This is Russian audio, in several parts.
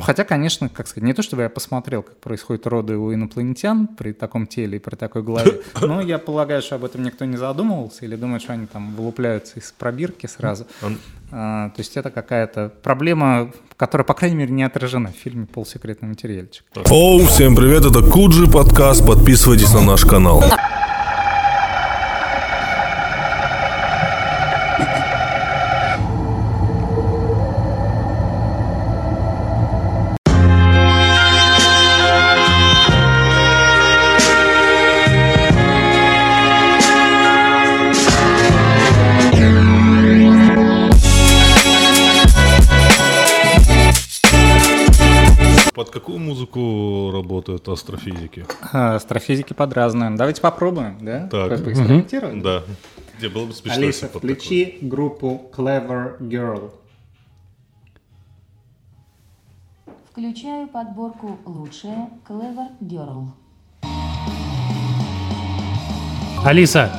Ну, хотя, конечно, как сказать, не то, чтобы я посмотрел, как происходит роды у инопланетян при таком теле и при такой голове, но я полагаю, что об этом никто не задумывался или думает, что они там вылупляются из пробирки сразу. А, то есть это какая-то проблема, которая, по крайней мере, не отражена в фильме «Полсекретный материальчик». Оу, всем привет, это Куджи подкаст, подписывайтесь на наш канал. Астрофизики? А, Астрофизики под разные. Давайте попробуем, да? Так. Поэкспериментируем? Да. Где было бы смешно, Алиса, включи группу Clever Girl. Включаю подборку «Лучшее Clever Girl». Алиса,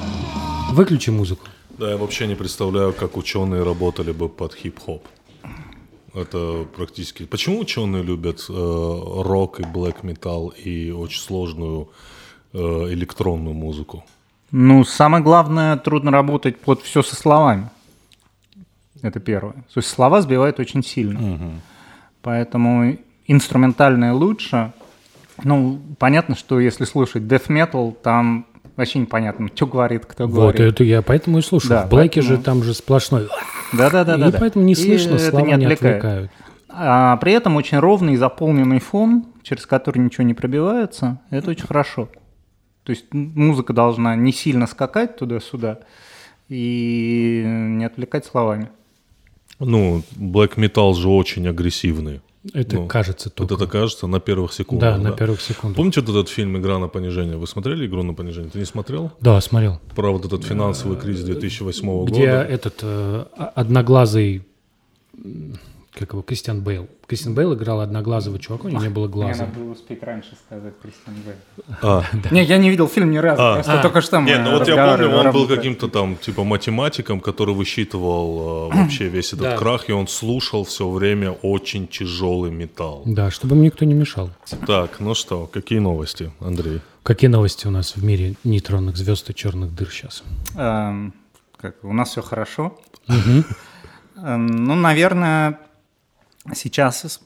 выключи музыку. такое. Да, я вообще не представляю, как ученые работали бы под хип-хоп. Это практически... Почему ученые любят э, рок и блэк металл и очень сложную э, электронную музыку? Ну, самое главное, трудно работать под все со словами. Это первое. То есть слова сбивают очень сильно. Поэтому инструментальное лучше. Ну, понятно, что если слушать death metal, там вообще непонятно, что говорит, кто Вот говорит. это я поэтому и слушаю. Да, в Блэке поэтому- же там же сплошной. Да-да-да. и поэтому не слышно, это слова не отвлекает. отвлекают. А при этом очень ровный, заполненный фон, через который ничего не пробивается, это очень хорошо. То есть музыка должна не сильно скакать туда-сюда и не отвлекать словами. Ну, блэк металл же очень агрессивный. Это Ну, кажется Вот только. это кажется на первых секундах. Да, на первых секундах. Помните вот этот фильм «Игра на понижение»? Вы смотрели «Игру на понижение»? Ты не смотрел? Да, смотрел. Про вот этот финансовый кризис 2008 Где года. этот э, одноглазый, как его, Кристиан Бейл. Кристиан Бейл играл одноглазого чувака, у него не было глаза. было успеть раньше сказать Кристиан Бейл. А, Не, я не видел фильм ни разу, А. просто только что мы Нет, ну вот я помню, он был каким-то там типа математиком, который высчитывал э, вообще весь этот Да. крах, и он слушал все время очень тяжелый металл. Да, чтобы им никто не мешал. Так, ну что, какие новости, Андрей? Какие новости у нас в мире нейтронных звезд и черных дыр сейчас? Эм, как, у нас все хорошо. Эм, Ну, наверное, сейчас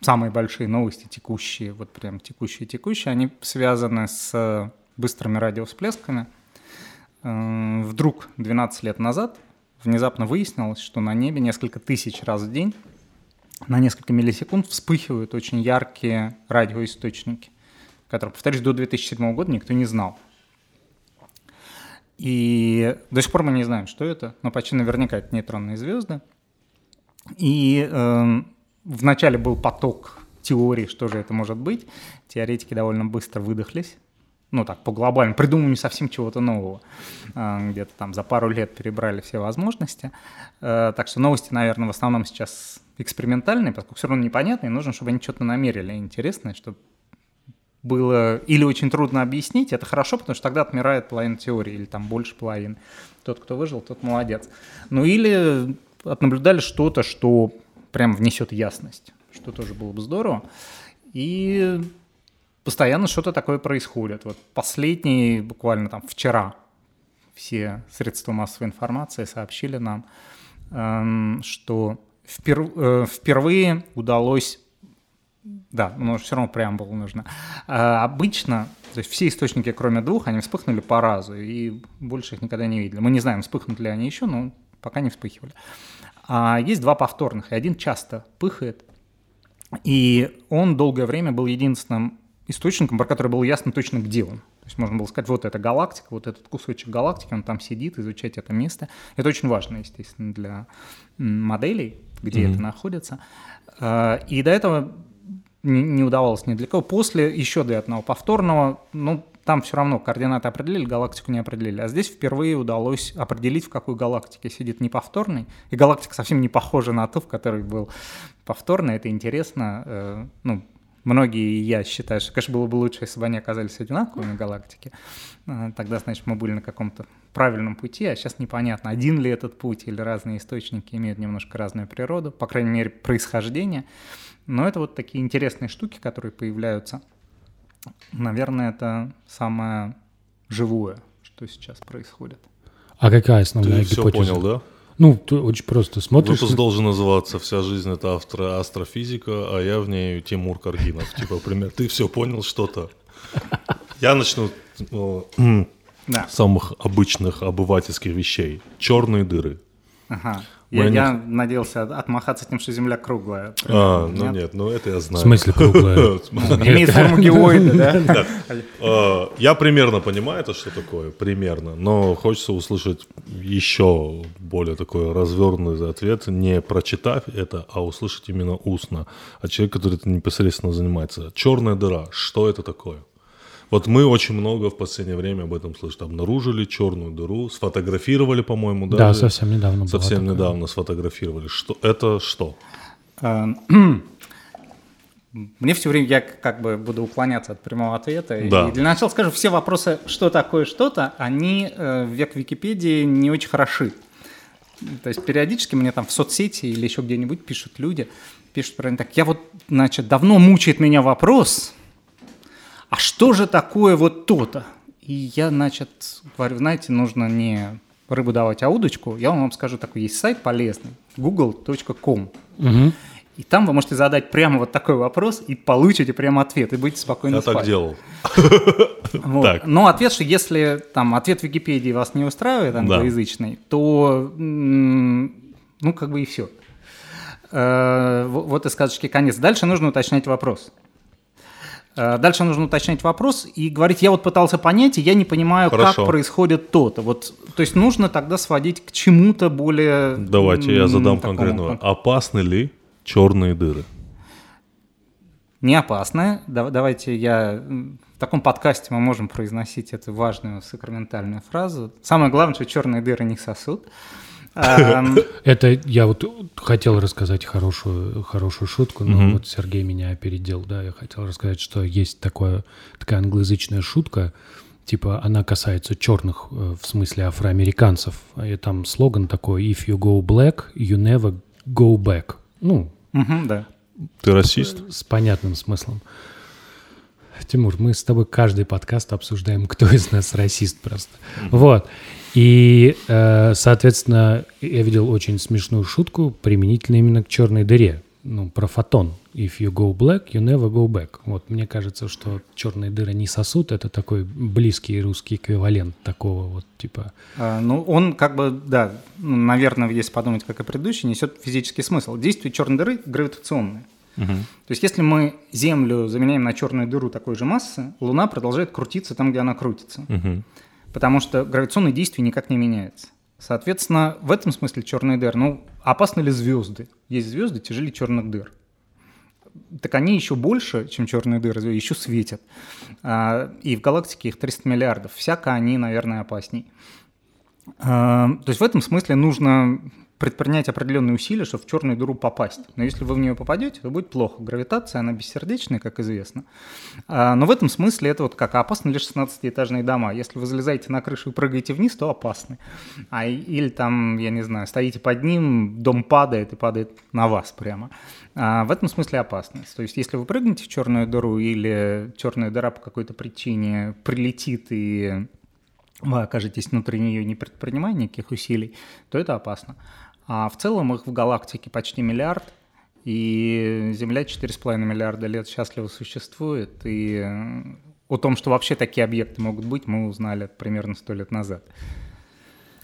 самые большие новости текущие, вот прям текущие-текущие, они связаны с быстрыми радиовсплесками. Эм, Вдруг 12 лет назад внезапно выяснилось, что на небе несколько тысяч раз в день на несколько миллисекунд вспыхивают очень яркие радиоисточники, которые, повторюсь, до 2007 года никто не знал. И до сих пор мы не знаем, что это, но почти наверняка это нейтронные звезды. И эм, вначале был поток теорий, что же это может быть. Теоретики довольно быстро выдохлись. Ну так, по глобальному, придумали совсем чего-то нового. Э, Где-то там за пару лет перебрали все возможности. Э, Так что новости, наверное, в основном сейчас экспериментальные, поскольку все равно непонятно, и нужно, чтобы они что-то намерили интересное, чтобы было или очень трудно объяснить, это хорошо, потому что тогда отмирает половина теории, или там больше половины. Тот, кто выжил, тот молодец. Ну или отнаблюдали что-то, что прям внесет ясность, что тоже было бы здорово. И постоянно что-то такое происходит. Вот последний, буквально там вчера, все средства массовой информации сообщили нам, эм, что впер- э, впервые удалось да, но все равно преамбула нужна. А, обычно, то есть все источники, кроме двух, они вспыхнули по разу, и больше их никогда не видели. Мы не знаем, вспыхнут ли они еще, но пока не вспыхивали. А есть два повторных, и один часто пыхает. И он долгое время был единственным источником, про который было ясно точно, где он. То есть можно было сказать, вот эта галактика, вот этот кусочек галактики, он там сидит, изучать это место. Это очень важно, естественно, для моделей, где это находится. А, И до этого не, не удавалось ни для кого. После еще до одного повторного, ну, там все равно координаты определили, галактику не определили. А здесь впервые удалось определить, в какой галактике сидит неповторный. И галактика совсем не похожа на ту, в которой был повторный. Это интересно. э, Ну, многие и я считаю, что, конечно, было бы лучше, если бы они оказались одинаковыми галактики. А, Тогда, значит, мы были на каком-то правильном пути, а сейчас непонятно, один ли этот путь или разные источники имеют немножко разную природу, по крайней мере, происхождение. Но это вот такие интересные штуки, которые появляются. Наверное, это самое живое, что сейчас происходит. А какая основная Ты все гипотеза? понял, да? Ну, ты очень просто смотришь. Выпуск должен называться «Вся жизнь — это астро- астрофизика, а я в ней Тимур Каргинов». Типа, пример, ты все понял что-то. Я начну с самых обычных обывательских вещей. Черные дыры. Ага. Я, них- я надеялся отмахаться тем, что Земля круглая. А, ну нет, ну это я В знаю. смысле круглая? Имеет форму геоида, да? Э, Я примерно понимаю это, что такое, примерно, но хочется услышать еще более такой развернутый ответ, не прочитав это, а услышать именно устно от человека, который этим непосредственно занимается. Черная дыра, что это такое? Вот мы очень много в последнее время об этом слышим. Обнаружили черную дыру, сфотографировали, по-моему, Да, даже. совсем недавно было Совсем такое. недавно сфотографировали. Что это что? Э, Мне все время, я как бы буду уклоняться от прямого ответа. Да. И для начала скажу, все вопросы, что такое что-то, они э, в век Википедии не очень хороши. То есть периодически мне там в соцсети или еще где-нибудь пишут люди, пишут про так, я вот, значит, давно мучает меня вопрос, а что же такое вот то-то? И я, значит, говорю, знаете, нужно не рыбу давать, а удочку. Я вам скажу, такой есть сайт полезный, google.com. Мгм. И там вы можете задать прямо вот такой вопрос и получите прямо ответ, и будете спокойно Я спать. так делал. Вот. Так. Но ответ, что если там ответ Википедии вас не устраивает, англоязычный, то м, ну как бы и все. Вот и сказочки конец. Дальше нужно уточнять вопрос. Э, Дальше нужно уточнять вопрос и говорить, я вот пытался понять, и я не понимаю, Хорошо. как происходит то-то. Вот, то есть нужно тогда сводить к чему-то более... Давайте я задам такому конкретно. кон- Опасны ли черные дыры? не опасное. Да- Давайте я... В таком подкасте мы можем произносить эту важную сакраментальную фразу. Самое главное, что черные дыры не сосут. Ам, Это я вот хотел рассказать хорошую, хорошую шутку, но вот Сергей меня опередил, да, я хотел рассказать, что есть такое, такая англоязычная шутка, типа она касается черных, э, в смысле афроамериканцев, и там слоган такой «If you go black, you never go back». Ну, Да. Ты расист? с понятным смыслом. Тимур, мы с тобой каждый подкаст обсуждаем, кто из нас расист просто. Вот. И, э, соответственно, я видел очень смешную шутку, применительно именно к черной дыре. Ну, про фотон. If you go black, you never go back. Вот, мне кажется, что черные дыры не сосут. Это такой близкий русский эквивалент такого вот, типа... А, Ну, он как бы, да, ну, наверное, если подумать, как и предыдущий, несет физический смысл. Действие черной дыры гравитационное. То есть, если мы Землю заменяем на черную дыру такой же массы, Луна продолжает крутиться там, где она крутится. Потому что гравитационное действие никак не меняется. Соответственно, в этом смысле черные дыры, ну, опасны ли звезды? Есть звезды тяжелее черных дыр. Так они еще больше, чем черные дыры, еще светят. А, И в галактике их 300 миллиардов. Всяко они, наверное, опасней. А, То есть в этом смысле нужно предпринять определенные усилия, чтобы в черную дыру попасть. Но если вы в нее попадете, то будет плохо. Гравитация, она бессердечная, как известно. А, Но в этом смысле это вот как опасны лишь 16-этажные дома. Если вы залезаете на крышу и прыгаете вниз, то опасны. А или там, я не знаю, стоите под ним, дом падает и падает на вас прямо. А в этом смысле опасность. То есть если вы прыгнете в черную дыру или черная дыра по какой-то причине прилетит и вы окажетесь внутри нее, не предпринимая никаких усилий, то это опасно. А в целом их в галактике почти миллиард, и Земля 4,5 миллиарда лет счастливо существует, и э, о том, что вообще такие объекты могут быть, мы узнали примерно сто лет назад.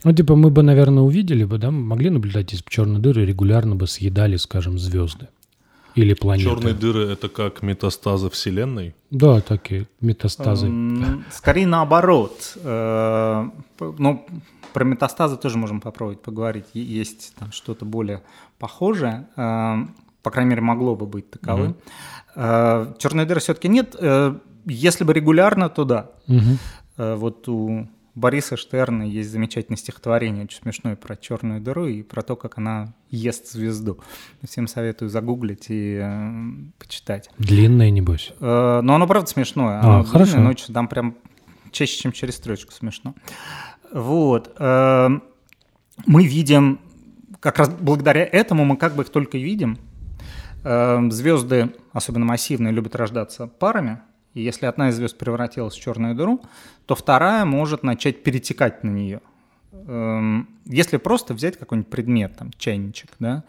Ну, типа, мы бы, наверное, увидели бы, да, могли наблюдать из черной дыры, регулярно бы съедали, скажем, звезды. Или планеты. Черные дыры это как метастазы Вселенной? Да, такие метастазы. М, Скорее наоборот. Э, Ну, про метастазы тоже можем попробовать поговорить. Есть там что-то более похожее. э, По крайней мере, могло бы быть таковым. Э, Черной дыры все-таки нет. Э, Если бы регулярно, то да. Э, Вот у Бориса Штерна есть замечательное стихотворение, очень смешное, про черную дыру и про то, как она ест звезду. Всем советую загуглить и э, почитать. Длинное, небось. Э, но оно, правда, смешное. А, Оно хорошо. длинное, но там прям чаще, чем через строчку смешно. Вот. э, Мы видим, как раз благодаря этому мы как бы их только видим. Э, Звезды, особенно массивные, любят рождаться парами. И если одна из звезд превратилась в черную дыру, то вторая может начать перетекать на нее. Эм, Если просто взять какой-нибудь предмет, там, чайничек, да,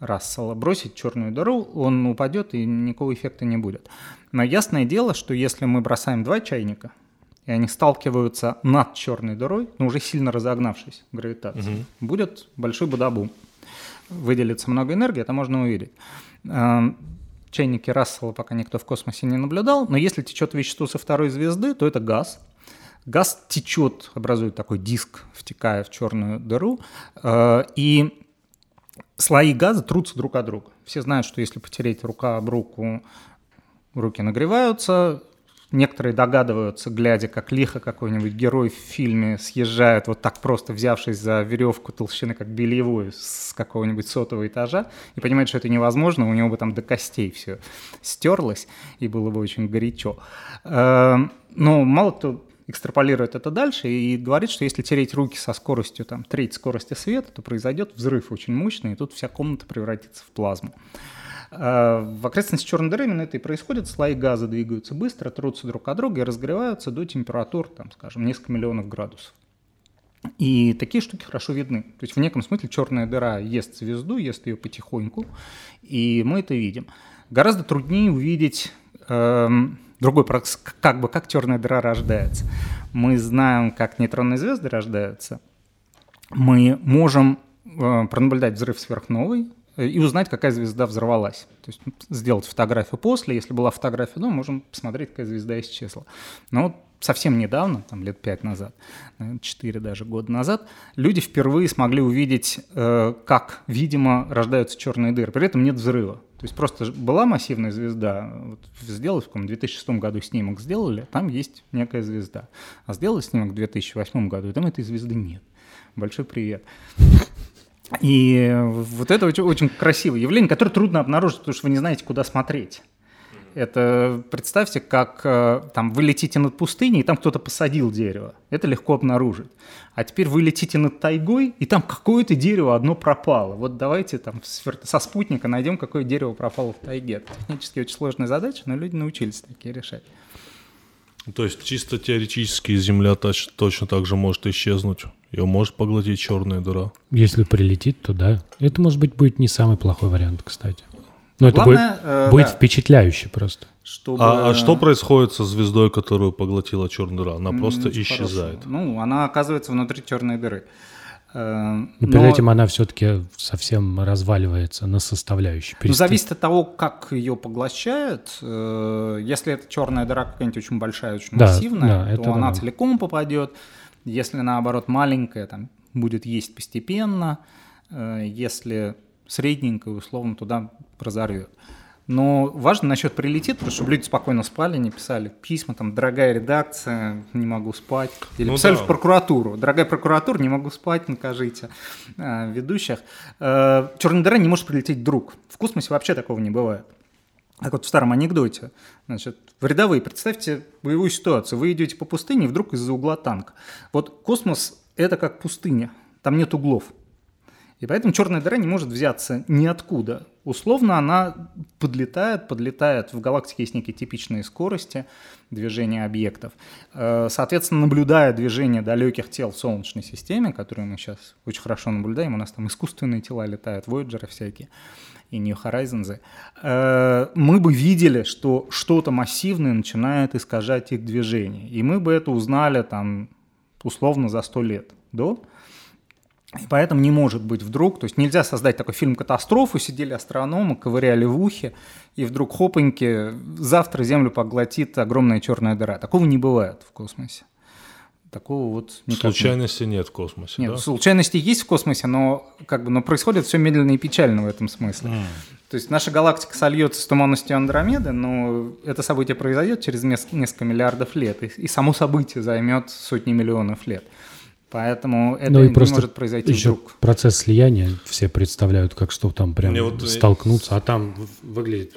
Рассела, бросить черную дыру, он упадет и никакого эффекта не будет. Но ясное дело, что если мы бросаем два чайника, и они сталкиваются над черной дырой, но уже сильно разогнавшись гравитацией, будет большой бадабум. Выделится много энергии, это можно увидеть. Эм, Чайники Рассела пока никто в космосе не наблюдал, но если течет вещество со второй звезды, то это газ. Газ течет, образует такой диск, втекая в черную дыру, э, и слои газа трутся друг от друга. Все знают, что если потереть рука об руку, руки нагреваются. Некоторые догадываются, глядя, как лихо какой-нибудь герой в фильме съезжает, вот так просто взявшись за веревку толщины, как бельевую, с какого-нибудь сотого этажа, и понимает, что это невозможно, у него бы там до костей все стерлось, и было бы очень горячо. Эм, Но мало кто экстраполирует это дальше и говорит, что если тереть руки со скоростью там, треть скорости света, то произойдет взрыв очень мощный, и тут вся комната превратится в плазму. Э, В окрестности черной дыры именно это и происходит. Слои газа двигаются быстро, трутся друг от друга и разогреваются до температур, там, скажем, несколько миллионов градусов. И такие штуки хорошо видны. То есть в неком смысле черная дыра ест звезду, ест ее потихоньку, и мы это видим. Гораздо труднее увидеть эм, другой процесс, как бы как черная дыра рождается. Мы знаем, как нейтронные звезды рождаются. Мы можем э, пронаблюдать взрыв сверхновой и узнать, какая звезда взорвалась. То есть сделать фотографию после. Если была фотография до, можем посмотреть, какая звезда исчезла. Но совсем недавно, там лет пять назад, наверное, четыре даже года назад, люди впервые смогли увидеть, э, как, видимо, рождаются черные дыры. При этом нет взрыва. То есть просто была массивная звезда, вот сделали в каком 2006 году снимок сделали, там есть некая звезда. А сделали снимок в 2008 году, и там этой звезды нет. Большой привет. И вот это очень, очень красивое явление, которое трудно обнаружить, потому что вы не знаете, куда смотреть. Это представьте, как э, там вы летите над пустыней, и там кто-то посадил дерево. Это легко обнаружить. А теперь вы летите над тайгой, и там какое-то дерево одно пропало. Вот давайте там со спутника найдем, какое дерево пропало в тайге. Это технически очень сложная задача, но люди научились такие решать. То есть чисто теоретически Земля точ- точно так же может исчезнуть. Ее может поглотить черная дыра. Если прилетит, то да. Это, может быть, будет не самый плохой вариант, кстати. Но это Главное, будет, э, будет да. впечатляюще просто. Чтобы... А, а что происходит со звездой, которую поглотила черная дыра? Она М, просто очень исчезает. хорошо. Ну, она оказывается внутри черной дыры. Э, Но перед этим она все-таки совсем разваливается на составляющие. Ну, Переста- зависит от того, как ее поглощает. Э, Если это черная дыра какая-нибудь очень большая, очень Да, массивная, да, то это она да. целиком попадет. Если наоборот маленькая, там будет есть постепенно. Э, Если средненькая, условно, туда разорвет. Но важно насчет прилетит, потому что чтобы люди спокойно спали, не писали письма, там, дорогая редакция, не могу спать. Или Ну писали да. в прокуратуру. Дорогая прокуратура, не могу спать, накажите э, ведущих. Э, черная дыра не может прилететь вдруг. В космосе вообще такого не бывает. Как вот в старом анекдоте. Значит, в рядовые, представьте боевую ситуацию. Вы идете по пустыне, вдруг из-за угла танк. Вот космос — это как пустыня. Там нет углов. И поэтому черная дыра не может взяться ниоткуда. Условно она подлетает, подлетает. В галактике есть некие типичные скорости движения объектов. Э, Соответственно, наблюдая движение далеких тел в Солнечной системе, которые мы сейчас очень хорошо наблюдаем, у нас там искусственные тела летают, Voyager всякие и New Horizons, э, мы бы видели, что что-то массивное начинает искажать их движение. И мы бы это узнали там условно за сто лет до. И поэтому не может быть вдруг, то есть нельзя создать такой фильм «Катастрофу», сидели астрономы, ковыряли в ухе, и вдруг хопаньки, завтра Землю поглотит огромная черная дыра. Такого не бывает в космосе. Такого вот никак нет. Случайности нет в космосе, Нет, да? случайности есть в космосе, но как бы, но происходит все медленно и печально в этом смысле. То есть наша галактика сольется с туманностью Андромеды, но это событие произойдет через нес- несколько миллиардов лет, и, и само событие займет сотни миллионов лет. Поэтому это Ну и не просто может произойти еще вдруг. процесс слияния все представляют, как что там прям Мне вот, э, столкнуться, а там выглядит...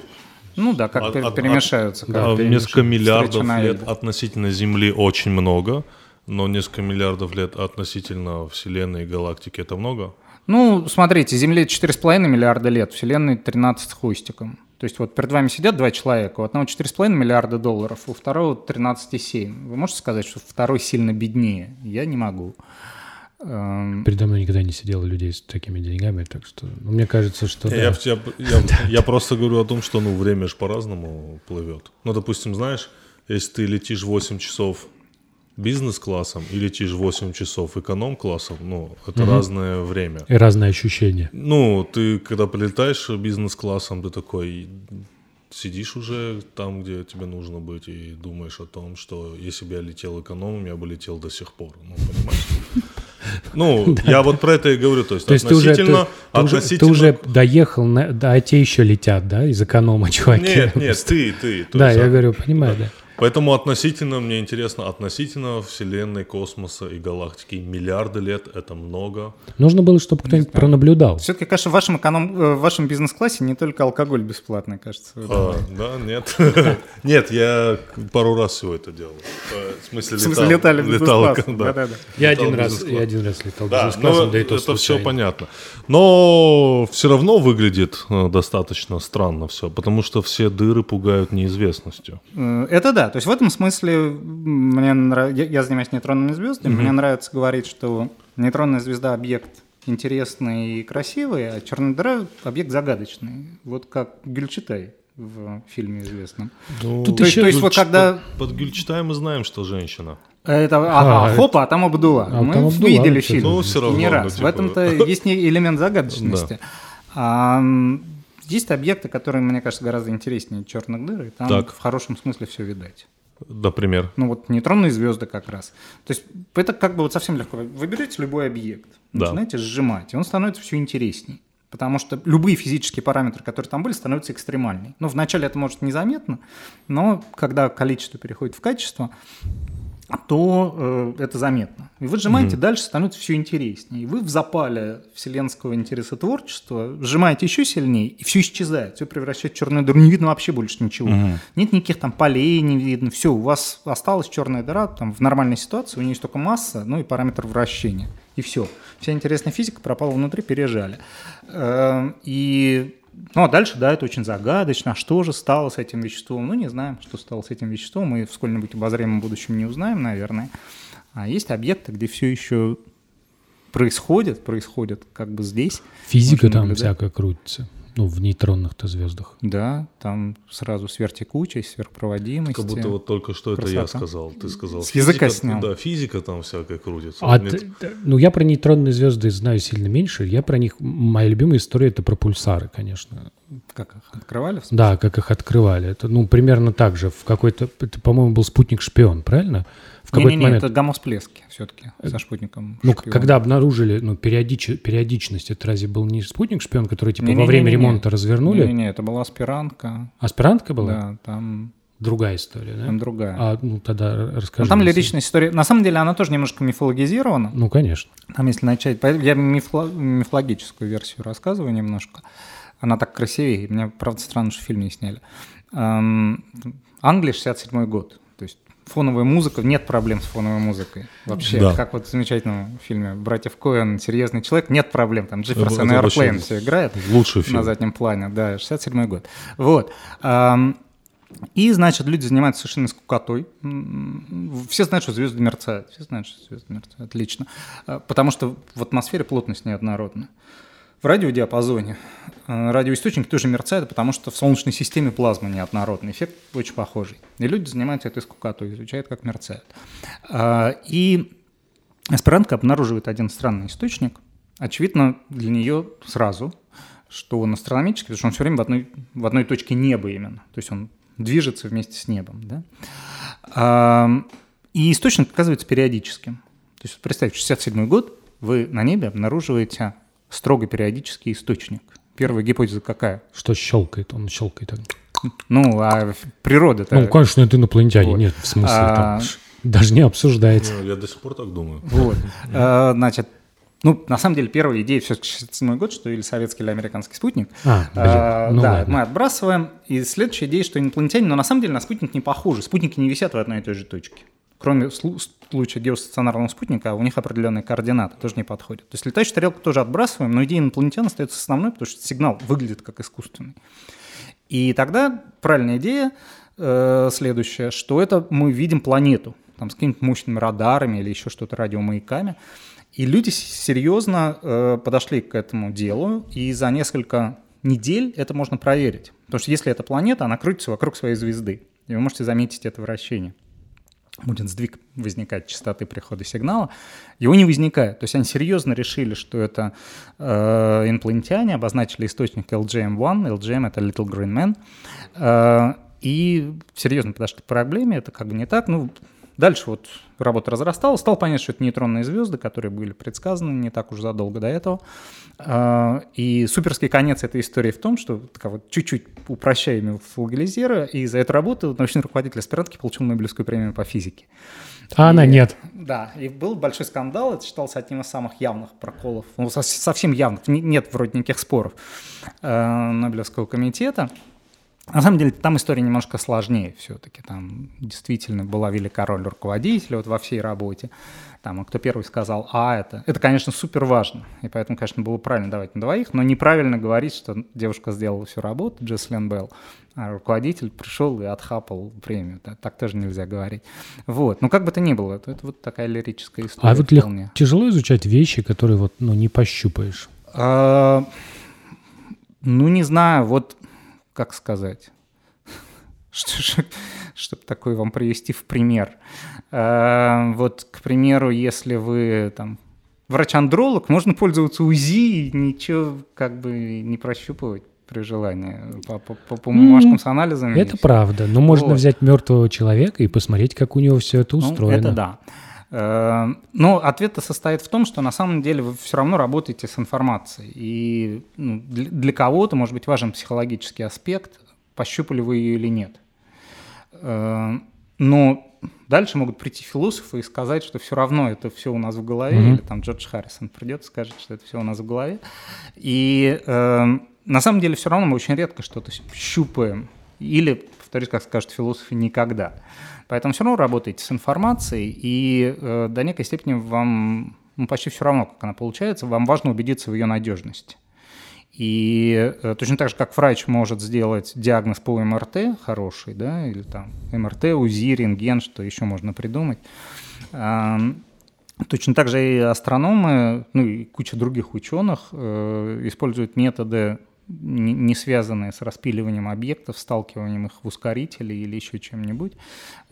Ну да, как От- пер- от- перемешаются. да, как А перемеш- несколько миллиардов лет относительно Земли очень много, но несколько миллиардов лет относительно Вселенной и галактики это много? Ну, смотрите, Земле 4,5 миллиарда лет, Вселенной 13 с хвостиком. То есть вот перед вами сидят два человека, у одного 4,5 миллиарда долларов, у второго 13,7. Вы можете сказать, что второй сильно беднее? Я не могу. Эм, Передо мной никогда не сидело людей с такими деньгами, так что ну, мне кажется, что... да. Я, я- я- я просто говорю о том, что ну, время же по-разному плывет. Ну, допустим, знаешь, если ты летишь 8 часов бизнес-классом и летишь 8 часов эконом-классом, ну, это разное время. И разные ощущения. Ну, ты когда прилетаешь бизнес-классом, ты такой сидишь уже там, где тебе нужно быть, и думаешь о том, что если бы я летел экономом, я бы летел до сих пор. Ну, понимаешь? Ну, я вот про это и говорю. То есть, То ты уже, относительно... ты уже, доехал, на, да, а те еще летят, да, из эконома, чуваки. Нет, нет, ты, ты. Да, я а, говорю, понимаю, да. Поэтому относительно, мне интересно, относительно Вселенной, космоса и галактики, миллиарды лет — это много. Нужно было, чтобы кто-нибудь пронаблюдал. Все-таки, конечно, в вашем, эконом... э, в вашем бизнес-классе не только алкоголь бесплатный, кажется. А, да, нет. Нет, я пару раз всего это делал. Э, В смысле, В смысле, летал. летали летал, бизнес-класс. да. Да-да-да. Я один, раз, я один раз летал Да, бизнес-классом, ну, да и то это все понятно. Но все равно выглядит э, достаточно странно все, потому что все дыры пугают неизвестностью. Это да. То есть в этом смысле мне нрав- я, я занимаюсь нейтронными звездами. Мне нравится говорить, что нейтронная звезда объект интересный и красивый, а черная дыра объект загадочный. Вот как Гюльчатай в фильме известном. Ну, Тут То еще- то есть вот когда Под, под Гюльчатай мы знаем, что женщина. это ага, А, хопа, а там Абдула. а Мы там Абдула, видели фильм. Ну, всё равно, не ну, раз. типа- В этом-то есть не- элемент загадочности. А, м, есть объекты, которые, мне кажется, гораздо интереснее черных дыр, и там Так. в хорошем смысле все видать. Например. Ну вот нейтронные звезды как раз. То есть это как бы вот совсем легко. Вы берете любой объект, Да. начинаете сжимать, и он становится все интересней. Потому что любые физические параметры, которые там были, становятся экстремальней. Ну, вначале это может незаметно, но когда количество переходит в качество, то э, это заметно. И вы сжимаете, дальше становится все интереснее. И вы в запале вселенского интереса творчества сжимаете еще сильнее, и все исчезает, все превращается в черную дыру. Не видно вообще больше ничего. Нет никаких там полей, не видно. Все, у вас осталась черная дыра там, в нормальной ситуации, у нее есть только масса, ну и параметр вращения. И все. Вся интересная физика пропала внутри, пережали. Эм, И ну, а дальше, да, это очень загадочно. А что же стало с этим веществом? Ну, не знаем, что стало с этим веществом. Мы в сколь-нибудь обозримом будущем не узнаем, наверное. А есть объекты, где все еще происходит, происходит как бы здесь. Физика там наблюдать. всякая крутится. Ну, в нейтронных-то звездах. Да, там сразу сверхтекучесть, сверхпроводимость. Как будто вот только что это я красота. сказал. Ты сказал. С языка физика- снял. Да, физика там всякая крутится. А Нет. ты- ну, я про нейтронные звезды знаю сильно меньше. Я про них... Моя любимая история — это про пульсары, конечно. Как их открывали? в смысле? Да, как их открывали. Это, ну, примерно так же. В какой-то... Это, по-моему, был спутник-шпион, правильно? Какой-то Не-не-не, момент... это гамма-всплески все-таки со спутником. Ну, шпиона. когда обнаружили ну, периодич- периодичность, это разве был не спутник-шпион, который типа во время ремонта развернули? Не-не-не, это была аспирантка. Аспирантка была? Да, там, Другая история, да? там другая. А, ну, тогда Ну, расскажи. там мне. лиричная история. На самом деле она тоже немножко мифологизирована. Ну, конечно. Там, если начать... Я мифло- мифологическую версию рассказываю немножко. Она так красивее. Мне, правда, странно, что фильм не сняли. Англия, 67 год. Фоновая музыка, нет проблем с фоновой музыкой. Вообще, Да. как вот в замечательном фильме «Братьев Коэн», «Серьезный человек», нет проблем. Там Джефферсон Это и Airplane все играет. Лучший фильм. На заднем плане, да, 67 год. Вот. И, значит, люди занимаются совершенно скукотой. Все знают, что звезды мерцают. Все знают, что звезды мерцают. Отлично. А, Потому что в атмосфере плотность неоднородна. В радиодиапазоне э, радиоисточник тоже мерцает, потому что в Солнечной системе плазма неоднородный. Эффект очень похожий. И люди занимаются этой скукотой, изучают, как мерцают. А, И аспирантка обнаруживает один странный источник. Очевидно, для нее сразу, что он астрономический, потому что он все время в одной, в одной точке неба именно. То есть он движется вместе с небом. Да? А, И источник оказывается периодическим. То есть представьте, 67 год, вы на небе обнаруживаете строго периодический источник. Первая гипотеза какая? Что щелкает? Он щелкает. так. Ну, а природа-то... Ну, конечно, это инопланетяне. Вот. Нет, в смысле, А, там даже не обсуждается. Ну, Я до сих пор так думаю. Вот. А, Значит, ну, на самом деле, первая идея все-таки 67 год, что или советский, или американский спутник. А, блин, А, ну да, ладно. мы отбрасываем. И следующая идея, что инопланетяне, но на самом деле на спутник не похожи. Спутники не висят в одной и той же точке. Кроме слу- случая геостационарного спутника, у них определенные координаты тоже не подходят. То есть летающую тарелку тоже отбрасываем, но идея инопланетян остается основной, потому что сигнал выглядит как искусственный. И тогда правильная идея э, следующая, что это мы видим планету, там с какими-то мощными радарами или еще что-то радиомаяками. И люди серьезно э, подошли к этому делу, и за несколько недель это можно проверить. Потому что если это планета, она крутится вокруг своей звезды, и вы можете заметить это вращение. Будет сдвиг возникать частоты прихода сигнала, его не возникает. То есть они серьезно решили, что это э, инопланетяне, обозначили источник LGM-1, LGM — это Little Green Man, Э, и серьезно подошли к проблеме, это как бы не так. Ну, дальше вот работа разрасталась, стало понятно, что это нейтронные звезды, которые были предсказаны не так уж задолго до этого. Э, И суперский конец этой истории в том, что такая вот чуть-чуть упрощаем его в Лагелизера, и за эту работу научный руководитель аспирантки получил Нобелевскую премию по физике. А она И- нет. Да, и был большой скандал, это считался одним из самых явных проколов, ну, со- совсем явных, не- нет вроде никаких споров э, Нобелевского комитета. На самом деле там история немножко сложнее все-таки. Там действительно была велика роль руководителя вот во всей работе. Там, а кто первый сказал «а» это, это, конечно, супер важно. И поэтому, конечно, было правильно давать на двоих, но неправильно говорить, что девушка сделала всю работу, Джеслин Белл, а руководитель пришел и отхапал премию. Так, так тоже нельзя говорить. Вот. Ну, как бы то ни было, это, это вот такая лирическая история. А вот вполне. тяжело изучать вещи, которые вот, ну, не пощупаешь. А, ну, не знаю, вот как сказать. Что, чтобы такой вам привести в пример. А, вот, к примеру, если вы там врач-андролог, можно пользоваться УЗИ и ничего как бы не прощупывать при желании по, по, по- по бумажкам с анализами. Это всё. правда. Но можно Вот. взять мертвого человека и посмотреть, как у него все это Ну, устроено. это да. Э, Но ответ состоит в том, что на самом деле вы все равно работаете с информацией. И ну, для, кого-то может быть важен психологический аспект, пощупали вы ее или нет. Э, Но дальше могут прийти философы и сказать, что все равно это все у нас в голове, Мгм. или там Джордж Харрисон придет и скажет, что это все у нас в голове. И э, на самом деле все равно мы очень редко что-то щупаем. Или, повторюсь, как скажут философы, никогда. Поэтому все равно работаете с информацией, и э, до некой степени вам ну, почти все равно, как она получается, вам важно убедиться в ее надежности. И э, точно так же, как врач может сделать диагноз по МРТ хороший, да, или там МРТ, УЗИ, рентген, что еще можно придумать, ам, точно так же и астрономы, ну и куча других ученых э, используют методы, не связанные с распиливанием объектов, сталкиванием их в ускорители или еще чем-нибудь.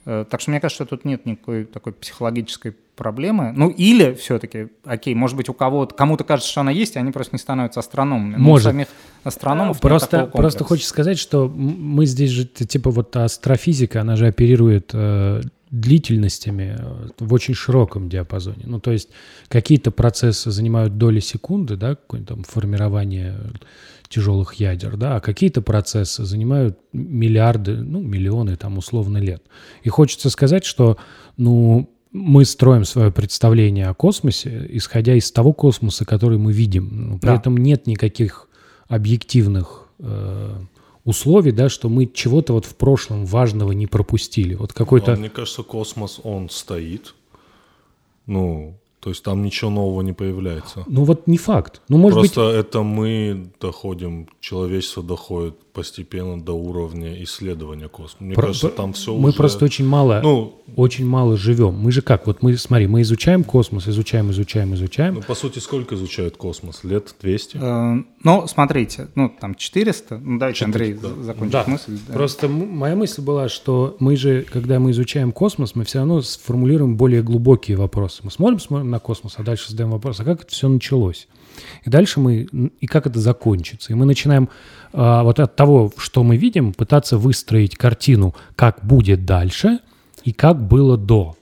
Э, Так что мне кажется, что тут нет никакой такой психологической проблемы. Ну или все-таки, окей, может быть у кого-то, кому-то кажется, что она есть, и они просто не становятся астрономами. Но у Может. самих астрономов Просто, просто хочется сказать, что мы здесь же, типа вот астрофизика, она же оперирует э, длительностями э, в очень широком диапазоне. Ну, то есть какие-то процессы занимают доли секунды, да, какое-то там формирование тяжелых ядер, да, а какие-то процессы занимают миллиарды, ну, миллионы там условно лет. И хочется сказать, что, ну, мы строим свое представление о космосе, исходя из того космоса, который мы видим. Ну, при Да. этом нет никаких объективных э, условий, да, что мы чего-то вот в прошлом важного не пропустили. Вот какой-то... А мне кажется, космос, он стоит. Ну, то есть там ничего нового не появляется. Ну вот не факт. Ну, может быть, Просто это мы доходим, человечество доходит постепенно до уровня исследования космоса. Мне Про- кажется, там все мы уже... просто очень мало, Ну, очень мало живем. Мы же как? Вот мы, смотри, мы изучаем космос, изучаем, изучаем, изучаем. ну, по сути, сколько изучают космос? Лет 200? Э, Ну, смотрите, ну, там 400, ну, давайте, 400, Андрей, да. закончит Да. мысль. да. Просто моя мысль была, что мы же, когда мы изучаем космос, мы все равно сформулируем более глубокие вопросы. Мы смотрим, смотрим на космос, а дальше задаем вопрос, а как это все началось? И дальше мы, и как это закончится? И мы начинаем а, вот от того, что мы видим, пытаться выстроить картину, как будет дальше и как было до.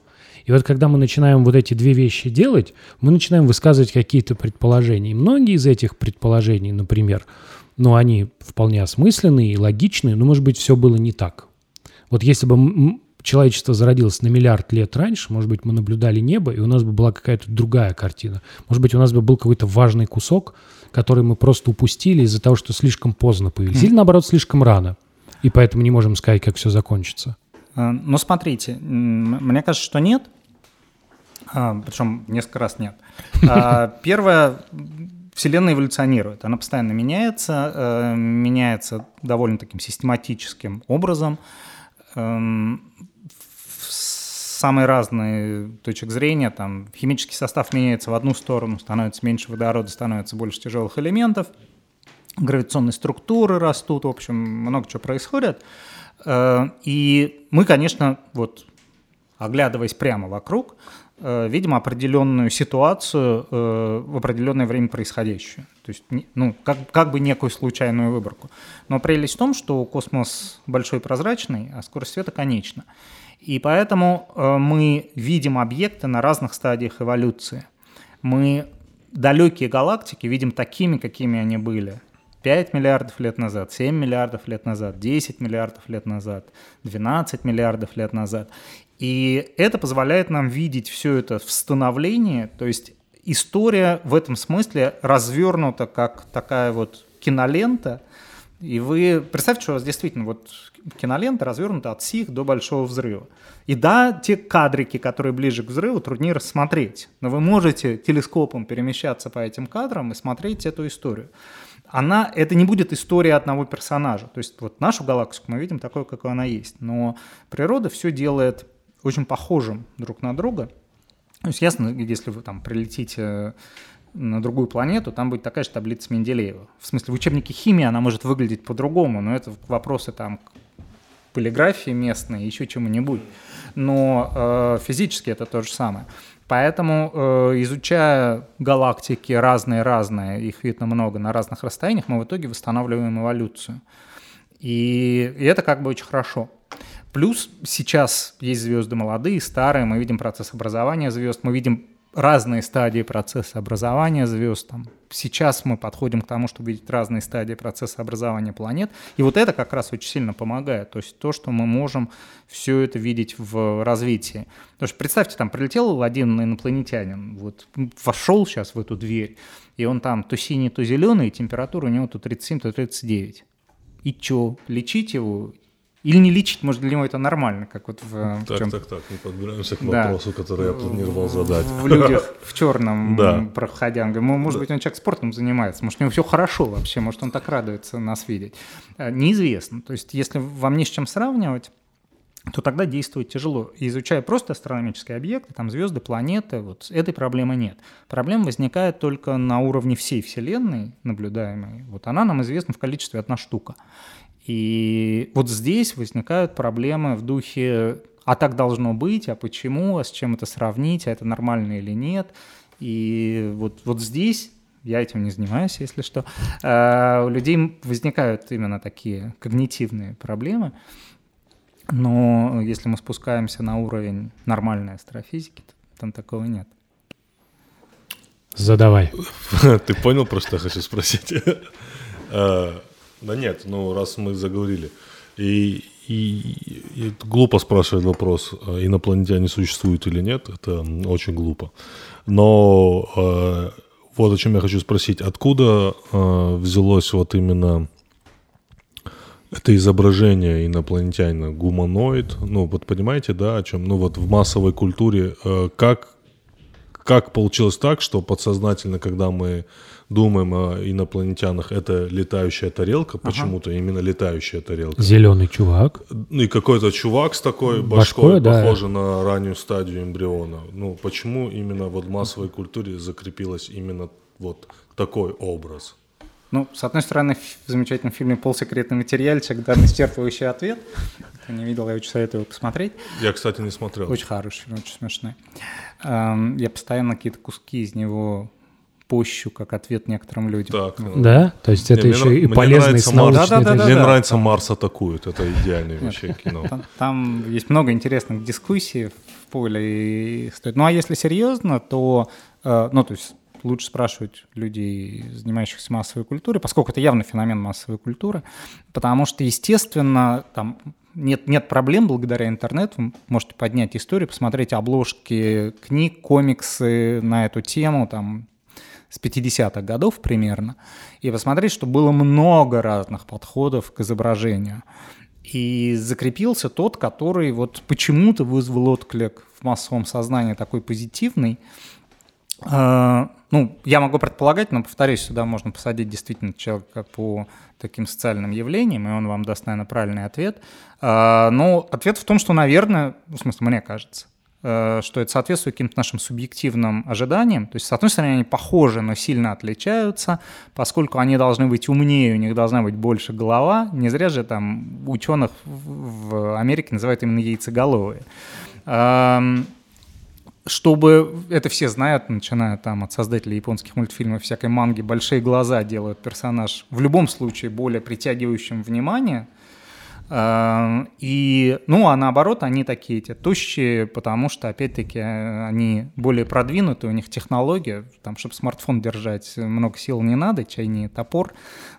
И вот когда мы начинаем вот эти две вещи делать, мы начинаем высказывать какие-то предположения. И многие из этих предположений, например, ну, они вполне осмысленные и логичные, но, может быть, все было не так. Вот если бы человечество зародилось на миллиард лет раньше, может быть, мы наблюдали небо, и у нас бы была какая-то другая картина. Может быть, у нас бы был какой-то важный кусок, который мы просто упустили из-за того, что слишком поздно появились. Или, наоборот, слишком рано. И поэтому не можем сказать, как все закончится. А, Ну, смотрите, мне кажется, что нет. А, Причем несколько раз нет. А, Первое, Вселенная эволюционирует, она постоянно меняется, э, меняется довольно таким систематическим образом. С самой разной точек зрения, там химический состав меняется в одну сторону, становится меньше водорода, становится больше тяжелых элементов, гравитационные структуры растут, в общем, много чего происходит. Э, И мы, конечно, вот оглядываясь прямо вокруг, э, видим определенную ситуацию э, в определенное время происходящую. То есть, ну, как, как бы некую случайную выборку. Но прелесть в том, что космос большой и прозрачный, а скорость света конечна. И поэтому э, мы видим объекты на разных стадиях эволюции. Мы далекие галактики видим такими, какими они были 5 миллиардов лет назад, 7 миллиардов лет назад, 10 миллиардов лет назад, 12 миллиардов лет назад. И это позволяет нам видеть все это в становлении, то есть история в этом смысле развернута как такая вот кинолента, и вы представьте, что у вас действительно вот кинолента развернута от сих до большого взрыва. И да, те кадрики, которые ближе к взрыву, труднее рассмотреть. Но вы можете телескопом перемещаться по этим кадрам и смотреть эту историю. Она, это не будет история одного персонажа. То есть вот нашу галактику мы видим такой, какой она есть. Но природа все делает очень похожим друг на друга. То есть ясно, если вы там прилетите на другую планету, там будет такая же таблица Менделеева. В смысле, в учебнике химии она может выглядеть по-другому, но это вопросы там полиграфии местной, еще чему-нибудь. Но э, физически это то же самое. Поэтому, э, изучая галактики разные-разные, их видно много на разных расстояниях, мы в итоге восстанавливаем эволюцию. И, и это как бы очень хорошо. Плюс сейчас есть звезды молодые, старые, мы видим процесс образования звезд, мы видим разные стадии процесса образования звезд. Там. Сейчас мы подходим к тому, чтобы видеть разные стадии процесса образования планет. И вот это как раз очень сильно помогает. То есть то, что мы можем все это видеть в развитии. Потому что представьте, там прилетел один инопланетянин, вот вошел сейчас в эту дверь, и он там то синий, то зеленый, и температура у него то 37, то 39. И что, лечить его? Или не лечить, может, для него это нормально, как вот в, в Так, чём- так, так, мы подбираемся к Да. вопросу, который я планировал задать. в людях в черном Да. проходя. Он говорит, «Ну, может быть, он человек спортом занимается, может, у него все хорошо вообще, может, он так радуется нас видеть. Э, Неизвестно. То есть, если вам не с чем сравнивать, то тогда действовать тяжело. Изучая просто астрономические объекты, там звезды, планеты, вот этой проблемы нет. Проблема возникает только на уровне всей Вселенной наблюдаемой. Вот она нам известна в количестве одна штука. И вот здесь возникают проблемы в духе «а так должно быть», «а почему», «а с чем это сравнить», «а это нормально или нет». И вот, вот здесь я этим не занимаюсь, если что. э, У людей возникают именно такие когнитивные проблемы. Но если мы спускаемся на уровень нормальной астрофизики, то там такого нет. Задавай. Ты понял, просто я хочу спросить? Да нет, ну раз мы заговорили. И, и- и глупо спрашивать вопрос, э, инопланетяне существуют или нет, это очень глупо. Но э, вот о чем я хочу спросить. Откуда э, взялось вот именно это изображение инопланетянина, гуманоид, ну вот понимаете, да, о чем, ну вот в массовой культуре, э, как, как получилось так, что подсознательно, когда мы думаем о инопланетянах, это летающая тарелка, почему-то именно летающая тарелка. Зеленый чувак. Ну и какой-то чувак с такой Башкой, башкой, да. похожий на раннюю стадию эмбриона. Ну почему именно вот в массовой культуре закрепилось именно вот такой образ? Ну, с одной стороны, в замечательном фильме «Полсекретный материальчик» дан исчерпывающий ответ. Кто не видел, я очень советую его посмотреть. Я, кстати, не смотрел. Очень хороший фильм, очень смешной. Эм, Я постоянно какие-то куски из него пощу, как ответ некоторым людям. Так, э, Да? То есть это мне еще нрав- и мне полезный с Марс. научной Да-да-да-да. точки Мне нравится «Марс атакует». Это идеальное вообще кино. Там, там есть много интересных дискуссий в поле. Ну а если серьезно, то, э, ну то есть лучше спрашивать людей, занимающихся массовой культурой, поскольку это явно феномен массовой культуры, потому что, естественно, там нет, нет проблем благодаря интернету. Вы можете поднять историю, посмотреть обложки книг, комиксы на эту тему, там, с 50-х годов примерно, и посмотреть, что было много разных подходов к изображению. И закрепился тот, который вот почему-то вызвал отклик в массовом сознании такой позитивный. А, Ну, я могу предполагать, но, повторюсь, сюда можно посадить действительно человека по таким социальным явлениям, и он вам даст, наверное, правильный ответ. А, Но ответ в том, что, наверное, в смысле, мне кажется, что это соответствует каким-то нашим субъективным ожиданиям. То есть, с одной стороны, они похожи, но сильно отличаются, поскольку они должны быть умнее, у них должна быть больше голова. Не зря же там ученых в Америке называют именно яйцеголовые. Ам, чтобы это все знают, начиная там от создателей японских мультфильмов, всякой манги, большие глаза делают персонаж в любом случае более притягивающим внимание. А, И, ну, а наоборот, они такие эти тощие, потому что, опять-таки, э, они более продвинуты, у них технология, там, чтобы смартфон держать, много сил не надо, чай не топор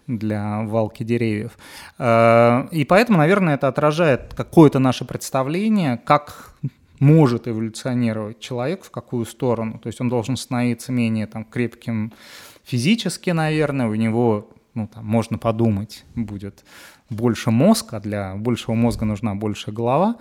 для валки деревьев. А, И поэтому, наверное, это отражает какое-то наше представление, как может эволюционировать человек, в какую сторону. То есть он должен становиться менее там, крепким физически, наверное, у него, ну, там, можно подумать, будет больше мозг, а для большего мозга нужна больше голова.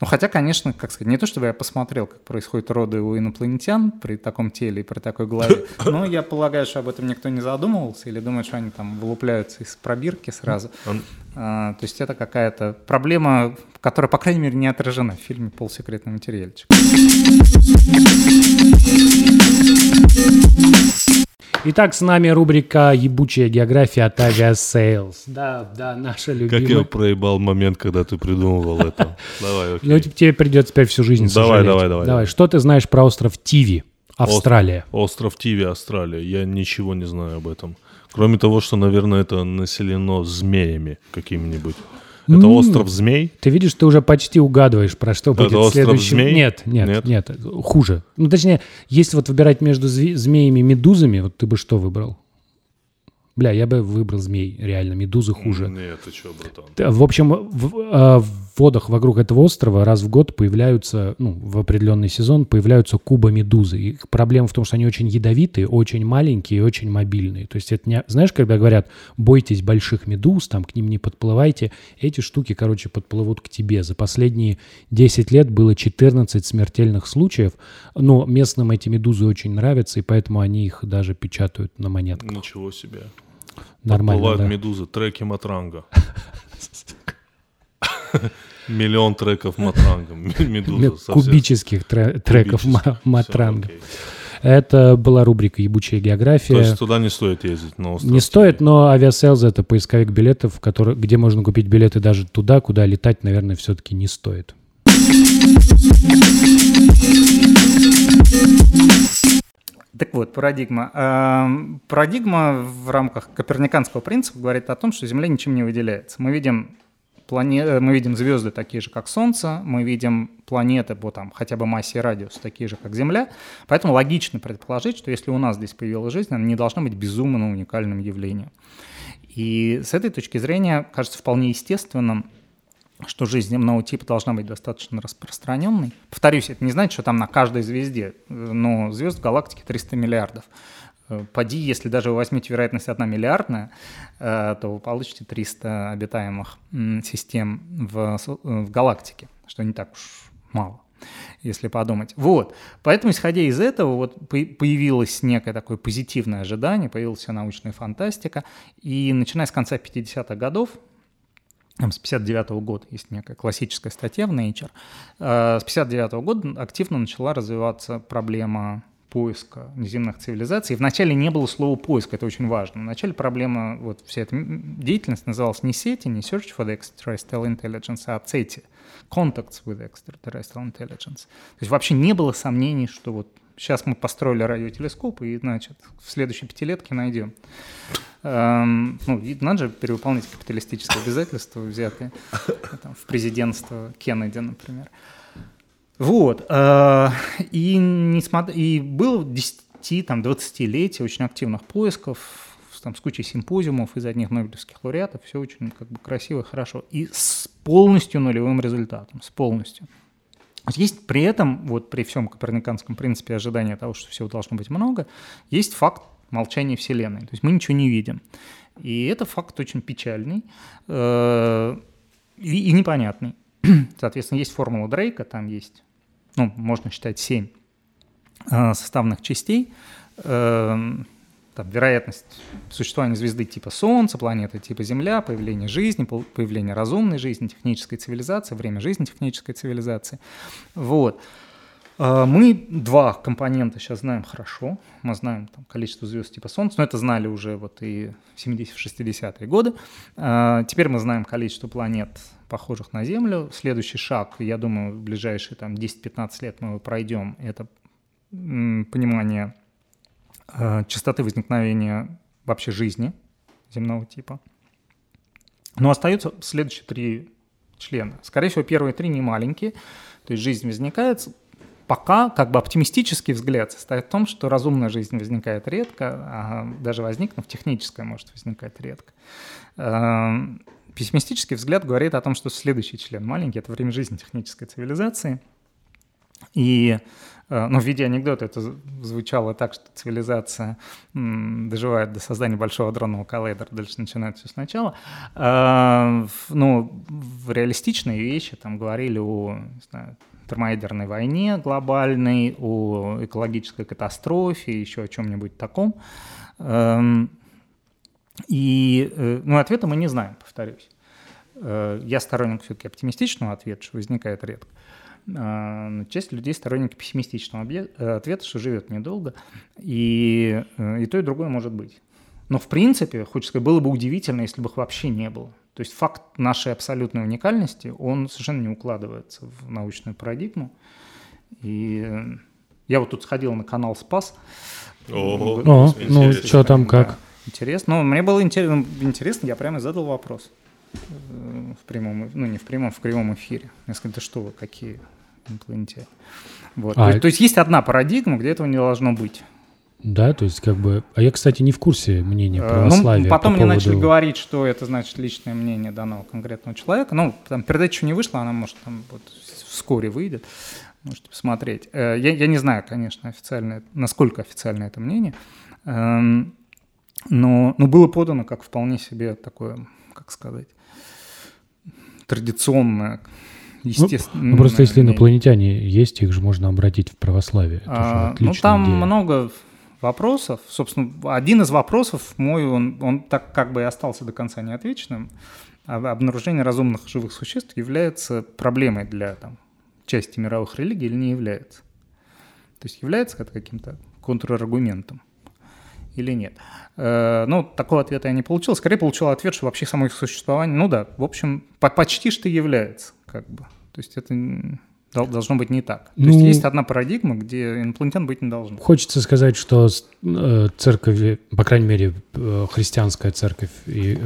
Ну, хотя, конечно, как сказать, не то, чтобы я посмотрел, как происходит роды у инопланетян при таком теле и при такой голове, но я полагаю, что об этом никто не задумывался или думает, что они там вылупляются из пробирки сразу. Он- А, то есть это какая-то проблема, которая, по крайней мере, не отражена в фильме «Полсекретный материальчик». Итак, с нами рубрика «Ебучая география» от Aviasales. Да, да, наша Как я любимая. проебал момент, когда ты придумывал это. Давай, окей. Ну, тебе придется теперь всю жизнь Давай, давай, давай, давай. Что ты знаешь про остров Тиви, Австралия? Остров Тиви, Австралия. Я ничего не знаю об этом. Кроме того, что, наверное, это населено змеями какими-нибудь. Это остров змей? Ты видишь, ты уже почти угадываешь, про что будет остров следующий. змей? Нет, нет, Нет? нет, хуже. Ну, точнее, если вот выбирать между змеями и медузами, вот ты бы что выбрал? Бля, я бы выбрал змей, реально, медузы хуже. Нет, ты что, братан? В общем, в, э, в водах вокруг этого острова раз в год появляются, ну, в определенный сезон появляются куба-медузы. Их проблема в том, что они очень ядовитые, очень маленькие и очень мобильные. То есть это не... Знаешь, когда говорят, бойтесь больших медуз, там к ним не подплывайте, эти штуки, короче, подплывут к тебе. За последние 10 лет было 14 смертельных случаев, но местным эти медузы очень нравятся, и поэтому они их даже печатают на монетках. Ничего себе. Нормально, Бывают да. медузы, треки Матранга. Миллион треков Матранга. Медуза. Кубических тре- треков Матранга. Это была рубрика «Ебучая география». То есть туда не стоит ездить на остров Не стоит, но авиаселз — это поисковик билетов, который, где можно купить билеты даже туда, куда летать, наверное, все-таки не стоит. Так вот, парадигма. Эм, Парадигма в рамках коперниканского принципа говорит о том, что Земля ничем не выделяется. Мы видим, плане... э, мы видим звезды такие же, как Солнце, мы видим планеты по там, хотя бы массе и радиусу такие же, как Земля. Поэтому логично предположить, что если у нас здесь появилась жизнь, она не должна быть безумно уникальным явлением. И с этой точки зрения кажется вполне естественным, что жизнь земного типа должна быть достаточно распространенной. Повторюсь, это не значит, что там на каждой звезде, э, но звезд в галактике 300 миллиардов. Э, Поди, если даже вы возьмете вероятность 1 миллиардная, э, то вы получите 300 обитаемых систем в, э, в галактике, что не так уж мало если подумать. Вот. Поэтому, исходя из этого, вот по- появилось некое такое позитивное ожидание, появилась вся научная фантастика, и начиная с конца 50-х годов, с 59 года есть некая классическая статья в Nature. С 59 года активно начала развиваться проблема поиска неземных цивилизаций. Вначале не было слова поиск, это очень важно. Вначале проблема, вот вся эта деятельность называлась не сети, не Search for the Extraterrestrial Intelligence, а CETI, Contacts with Extraterrestrial Intelligence. То есть вообще не было сомнений, что вот сейчас мы построили радиотелескоп, и, значит, в следующей пятилетке найдем. Эм, ну, надо же перевыполнить капиталистические обязательства, взятые там, в президентство Кеннеди, например. Вот. э, И, несмотря, и было 10, там, 20-летие очень активных поисков, там, с кучей симпозиумов из одних нобелевских лауреатов, все очень как бы красиво, хорошо. И с полностью нулевым результатом, с полностью. Есть при этом, вот при всем коперниканском принципе ожидания того, что всего должно быть много, есть факт молчания Вселенной. То есть мы ничего не видим. И это факт очень печальный э, и, и непонятный. Соответственно, есть формула Дрейка, там есть, ну, можно считать, семь э, составных частей. Эм, там, вероятность существования звезды типа Солнца, планеты типа Земля, появление жизни, появление разумной жизни, технической цивилизации, время жизни технической цивилизации. Вот. А, Мы два компонента сейчас знаем хорошо. Мы знаем там, количество звезд типа Солнца, но это знали уже вот и в 70-60-е годы. А, Теперь мы знаем количество планет, похожих на Землю. Следующий шаг, я думаю, в ближайшие там, 10-15 лет мы его пройдем, это понимание э, частоты возникновения вообще жизни земного типа. Но остаются следующие три члена. Скорее всего, первые три не маленькие, то есть жизнь возникает. Пока как бы оптимистический взгляд состоит в том, что разумная жизнь возникает редко, а даже возникнув, техническая может возникать редко. Эм, Пессимистический взгляд говорит о том, что следующий член маленький — это время жизни технической цивилизации. И э, ну, в виде анекдота это звучало так, что цивилизация доживает до создания большого адронного коллайдера, дальше начинает все сначала. В- ну, в реалистичные вещи там говорили о не знаю, термоядерной войне глобальной, о экологической катастрофе, еще о чем-нибудь таком. Эм, И, э, ну, ответа мы не знаем, повторюсь. Э, Я сторонник все-таки оптимистичного ответа, что возникает редко. Но Часть людей сторонники пессимистичного э, ответа, что живет недолго, и, э, и то, и другое может быть. Но в принципе, хочется сказать, было бы удивительно, если бы их вообще не было. То есть факт нашей абсолютной уникальности, он совершенно не укладывается в научную парадигму. И я вот тут сходил на канал «Спас». О, ну, чё там, как? Да, интересно. Ну, мне было интерес- интересно, я прямо задал вопрос э, в прямом, ну не в прямом, в кривом эфире. Я сказал, да что вы, какие инопланетяне. Вот. А, то, есть, то есть есть одна парадигма, где этого не должно быть. Да, то есть как бы... А я, кстати, не в курсе мнения Э, православия ну, потом по мне поводу... начали говорить, что это значит личное мнение данного конкретного человека. Ну, там передача еще не вышла, она может там вот вскоре выйдет. Можете посмотреть. Э, Я, я не знаю, конечно, официально, насколько официально это мнение. Эм, Но, но было подано как вполне себе такое, как сказать, традиционное, естественное. Ну, просто если инопланетяне есть, их же можно обратить в православие. А, ну, там идея. много вопросов. Собственно, один из вопросов мой, он, он так как бы и остался до конца неотвеченным. Об- Обнаружение разумных живых существ является проблемой для там, части мировых религий или не является? То есть является это каким-то контраргументом или нет? Э, ну, такого ответа я не получил. Скорее получил ответ, что вообще само их существование, ну да, в общем, по- почти что является, как бы. То есть это должно быть не так. То есть Ну- есть одна парадигма, где инопланетян быть не должно. Хочется сказать, что э, церковь, по крайней мере, э, христианская церковь и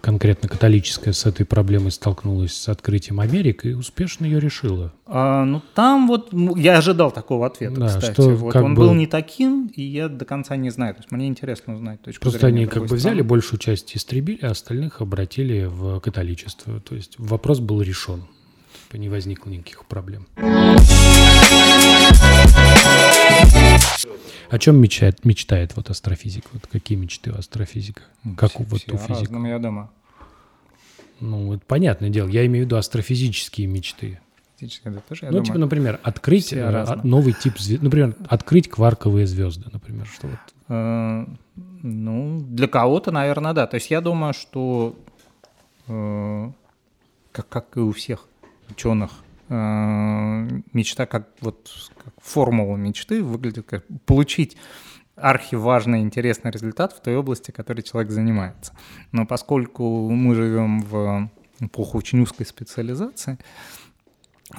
конкретно католическая с этой проблемой столкнулась с открытием Америки и успешно ее решила. А, ну, там вот м, я ожидал такого ответа, Да, кстати. что вот он бы- был не таким, и я до конца не знаю. То есть мне интересно узнать точку Просто они как бы взяли большую часть истребили, а остальных обратили в католичество. То есть вопрос был решен. Типа Не возникло никаких проблем. О чем мечтает, мечтает вот астрофизик? Вот какие мечты у астрофизика? Как у Все- вот все у физика? разном, я думаю. Ну, это понятное дело. Я имею в виду астрофизические мечты. Фактически, это тоже, я ну, думаю. типа, например, открыть э, а- новый тип звезд. Например, открыть кварковые звезды, например, что вот. Э, Ну, для кого-то, наверное, да. То есть я думаю, что э, как, как и у всех ученых, э, мечта как вот как формула мечты выглядит как получить архиважный, интересный результат в той области, которой человек занимается. Но поскольку мы живем в эпоху очень узкой специализации,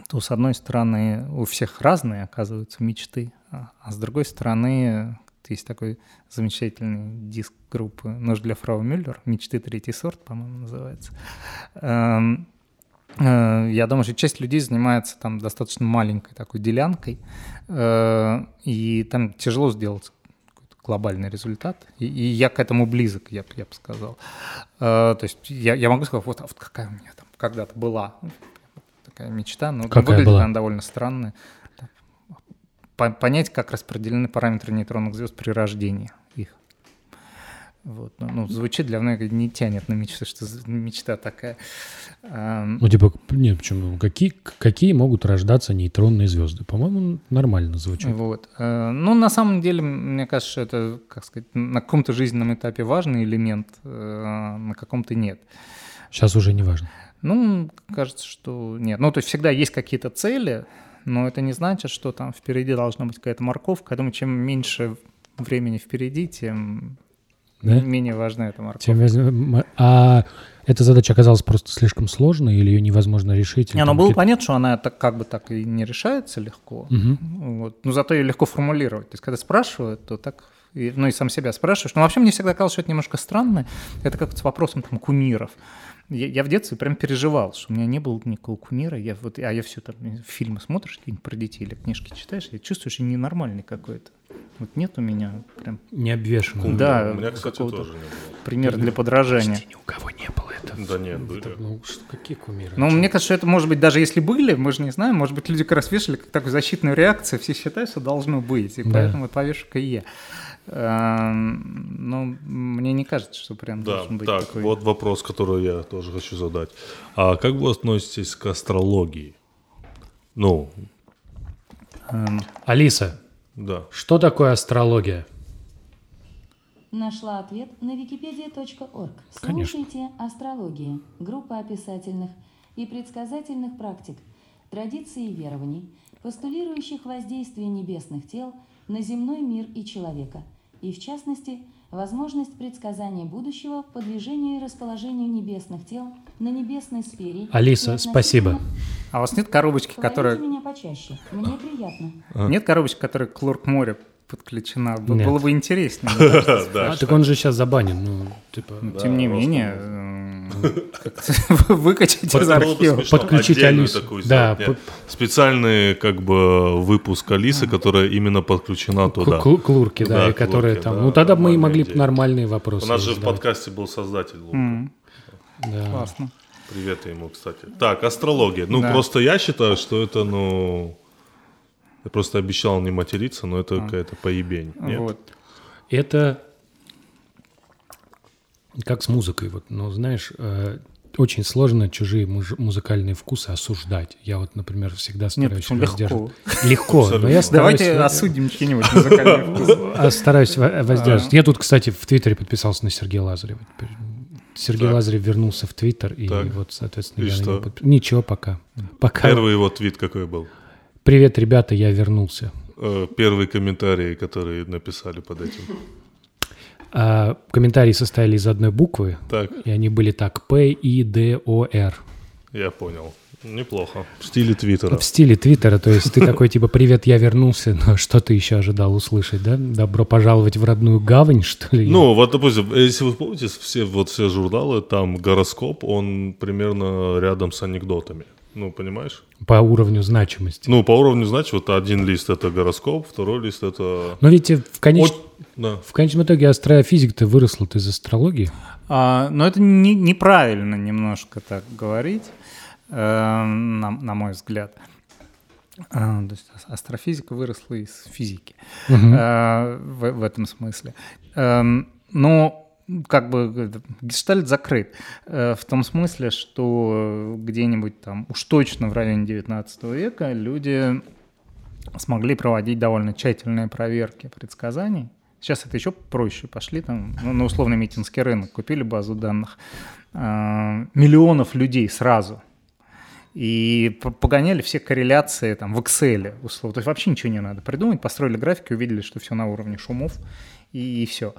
то, с одной стороны, у всех разные, оказываются, мечты, а, а с другой стороны, есть такой замечательный диск группы «Нож для фрау Мюллер», «Мечты третий сорт», по-моему, называется. Э, я думаю, что часть людей занимается там достаточно маленькой такой делянкой, э, и там тяжело сделать глобальный результат. И, и я к этому близок, я, я бы сказал. Э, то есть я, я могу сказать, вот, а вот какая у меня там когда-то была такая мечта, но какая выглядит была? она довольно странно. По- понять, как распределены параметры нейтронных звезд при рождении их. Вот. Ну, ну, звучит для многих не тянет на мечту, что мечта такая. Ну, типа, нет, почему? Какие, какие могут рождаться нейтронные звезды? По-моему, нормально звучит. Вот. Э, Ну, на самом деле, мне кажется, что это, как сказать, на каком-то жизненном этапе важный элемент, э, на каком-то нет. Сейчас уже не важно. Ну, кажется, что нет. Ну, то есть всегда есть какие-то цели, но это не значит, что там впереди должна быть какая-то морковка. Я думаю, чем меньше времени впереди, тем Да? менее важна эта морковка. Тем А эта задача оказалась просто слишком сложной или ее невозможно решить? Не, ну там было понятно, что она так, как бы так и не решается легко. Мгм. Вот. Но зато ее легко формулировать. То есть, когда спрашивают, то так, и- ну и сам себя спрашиваешь. Но вообще мне всегда казалось, что это немножко странно. Это как с вопросом там, кумиров. Я, я в детстве прям переживал, что у меня не было никакого кумира. Я вот, а я все там, фильмы смотришь какие-нибудь про детей или книжки читаешь, я чувствую, что ненормальный какой-то. Вот нет у меня прям Не обвешенная. Кумир. Да, У меня, кстати, тоже не было. пример для подражания. Ни у кого не было этого. Да нет, были. Ну, что, какие кумиры? Но мне кажется, что это, может быть, даже если были, мы же не знаем, может быть, люди как раз вешали как такую защитную реакцию, все считают, что должно быть, и Да. поэтому повешу-ка и я. Эм, Но мне не кажется, что прям Да, должен быть так, такой... вот вопрос, который я тоже хочу задать. А как вы относитесь к астрологии? Ну, эм, Алиса, да. что такое астрология? Нашла ответ на wikipedia.org. Слушайте «Астрология» – группа описательных и предсказательных практик, традиций и верований, постулирующих воздействие небесных тел на земной мир и человека, и, в частности, возможность предсказания будущего по движению и расположению небесных тел на небесной сфере. Алиса, спасибо. А у вас нет коробочки, которая... меня почаще, мне приятно. Нет коробочки, которая к Лорк моря подключена? Нет. Было бы. А, так он же сейчас забанен. Ну, типа, Тем не менее, выкачать из архива. Подключить Алису. Да, Специальный как бы выпуск Алисы, которая именно подключена туда. клурки, да, и которые там. ну, тогда мы и могли нормальные У вопросы. нас же в подкасте был создатель Да. Классно. Привет ему, кстати. Так, астрология. Ну, Да. просто я считаю, что это, ну... Я просто обещал не материться, но это какая-то поебень. Нет? Вот. Это как с музыкой. Вот, ну, знаешь, э, очень сложно чужие муж- музыкальные вкусы осуждать. Я вот, например, всегда Нет, стараюсь легко. воздерживать. Легко, но Абсолютно. я стараюсь... Давайте осудим чьи-нибудь музыкальные вкусы. а, Стараюсь во- воздерживать. Я тут, кстати, в Твиттере подписался на Сергея Лазарева. Сергей Так. Лазарев вернулся в Твиттер, и Так. вот, соответственно, И я что? подпи- Ничего пока. Пока. Первый его твит какой был? Привет, ребята, я вернулся. Э, Первый комментарий, который написали под этим. А, комментарии состояли из одной буквы, Так, и они были так. П, И, Д, О, Р. я понял. Неплохо. В стиле Твиттера. В стиле Твиттера, то есть ты такой типа «Привет, я вернулся», но что ты еще ожидал услышать, да? Добро пожаловать в родную гавань, что ли? Ну, вот, допустим, если вы помните, все, вот все журналы, там гороскоп, он примерно рядом с анекдотами. Ну, понимаешь? По уровню значимости. Ну, по уровню, значит, вот один лист это гороскоп, второй лист это... Но ведь в, конеч... Да. в конечном итоге астрофизика-то выросла из астрологии. А, но это не- неправильно немножко так говорить, э, на, на мой взгляд. А, то есть ас- астрофизика выросла из физики э, в, в этом смысле. Эм, но как бы гештальт закрыт э, в том смысле, что где-нибудь там, уж точно в районе 19 века люди смогли проводить довольно тщательные проверки предсказаний. Сейчас это еще проще. Пошли там ну, на условный митинский рынок, купили базу данных э, миллионов людей сразу. И по- погоняли все корреляции там в Excel, условно. То есть вообще ничего не надо придумать. Построили графики, увидели, что все на уровне шумов, и, все.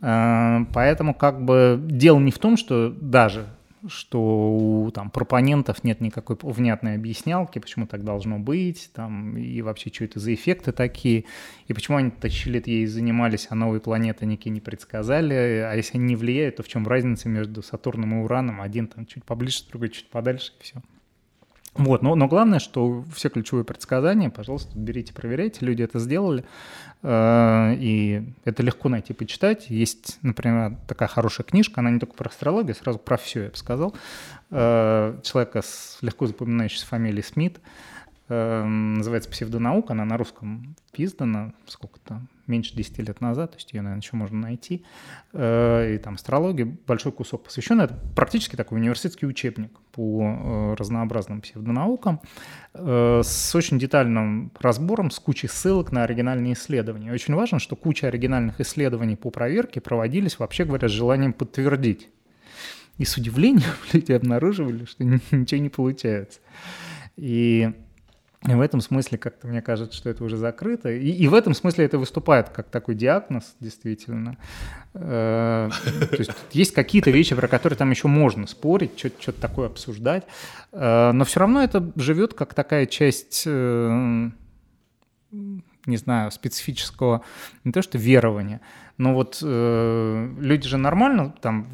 Поэтому как бы дело не в том, что даже что у там, пропонентов нет никакой внятной объяснялки, почему так должно быть, там, и вообще, что это за эффекты такие, и почему они тащили ей занимались, а новые планеты никакие не предсказали, а если они не влияют, то в чем разница между Сатурном и Ураном? Один там чуть поближе, другой чуть подальше, и все. Вот, но, но главное, что все ключевые предсказания, пожалуйста, берите, проверяйте, люди это сделали, э, и это легко найти, почитать. Есть, например, такая хорошая книжка, она не только про астрологию, сразу про все, я бы сказал, э, человека с легко запоминающейся фамилией Смит, называется «Псевдонаука», она на русском издана, сколько-то, меньше 10 лет назад, то есть ее, наверное, еще можно найти. Э, и там астрология, большой кусок посвящен. Это практически такой университетский учебник по э, разнообразным псевдонаукам э, с очень детальным разбором, с кучей ссылок на оригинальные исследования. Очень важно, что куча оригинальных исследований по проверке проводились, вообще говоря, с желанием подтвердить. И с удивлением люди обнаруживали, что ничего не получается. И и в этом смысле как-то мне кажется, что это уже закрыто. И, и в этом смысле это выступает как такой диагноз, действительно. Э, то есть есть какие-то вещи, про которые там еще можно спорить, что-то такое обсуждать. Э, но все равно это живет как такая часть, э, не знаю, специфического, не то что верования, но вот люди же нормально там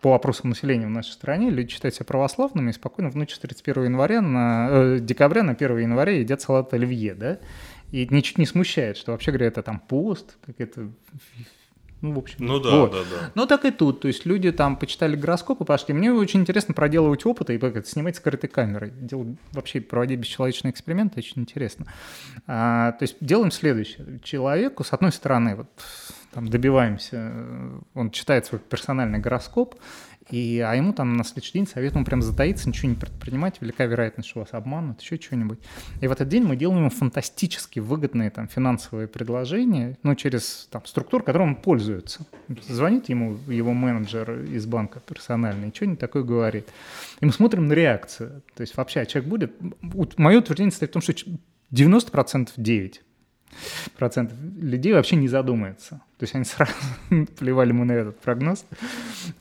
по опросам населения в нашей стране люди считают себя православными и спокойно в ночь с 31 января на, э, декабря на 1 января едят салат оливье, да? И ничуть не смущает, что вообще говоря, это там пост, как это ну, в общем. Ну да, вот. да, да. Ну так и тут. То есть люди там почитали гороскопы, пошли. Мне очень интересно проделывать опыты и как снимать скрытой камерой. Делать, вообще проводить бесчеловечные эксперименты очень интересно. А, то есть делаем следующее. Человеку, с одной стороны, вот там добиваемся, он читает свой персональный гороскоп, и, а ему там на следующий день советуем прям затаиться, ничего не предпринимать, велика вероятность, что вас обманут, еще что-нибудь. И в этот день мы делаем ему фантастически выгодные там финансовые предложения, ну, через там структуру, которой он пользуется. Звонит ему его менеджер из банка персональный, и что-нибудь такое говорит. И мы смотрим на реакцию. То есть вообще, человек будет... Мое утверждение состоит в том, что 90% 9 процентов людей вообще не задумается. То есть они сразу плевали мы на этот прогноз.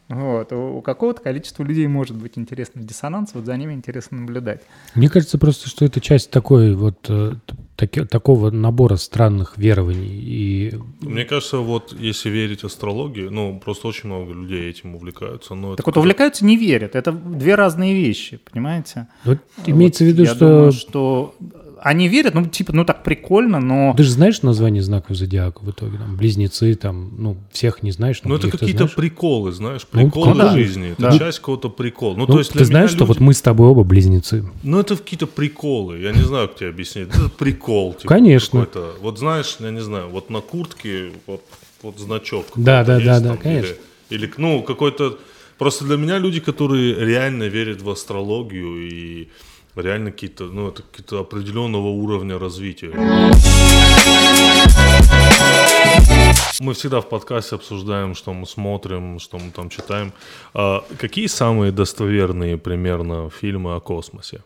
Вот. У какого-то количества людей может быть интересный диссонанс, вот за ними интересно наблюдать. Мне кажется просто, что это часть такой вот э, таки, такого набора странных верований. И... Мне кажется, вот если верить астрологии, ну, просто очень много людей этим увлекаются. Но так вот, увлекаются, не верят. Это две разные вещи, понимаете? Вот имеется вот в виду, я что... Думаю, что они верят, ну, типа, ну, так прикольно, но... Ты же знаешь название знаков зодиака в итоге? Там, близнецы, там, ну, всех не знаешь. Ну, это какие-то приколы, знаешь, ну, приколы ну, жизни. Это да. часть какого-то прикола. Ну, ну, то есть ты знаешь, люди... что вот мы с тобой оба близнецы? Ну, это какие-то приколы. Я не знаю, как тебе объяснить. Это прикол. Типа, Конечно. Вот знаешь, я не знаю, вот на куртке вот, вот значок. Да, да, да, да, конечно. Или, или, ну, какой-то... Просто для меня люди, которые реально верят в астрологию и реально какие-то, ну, это какие-то определенного уровня развития. Мы всегда в подкасте обсуждаем, что мы смотрим, что мы там читаем. А какие самые достоверные примерно фильмы о космосе?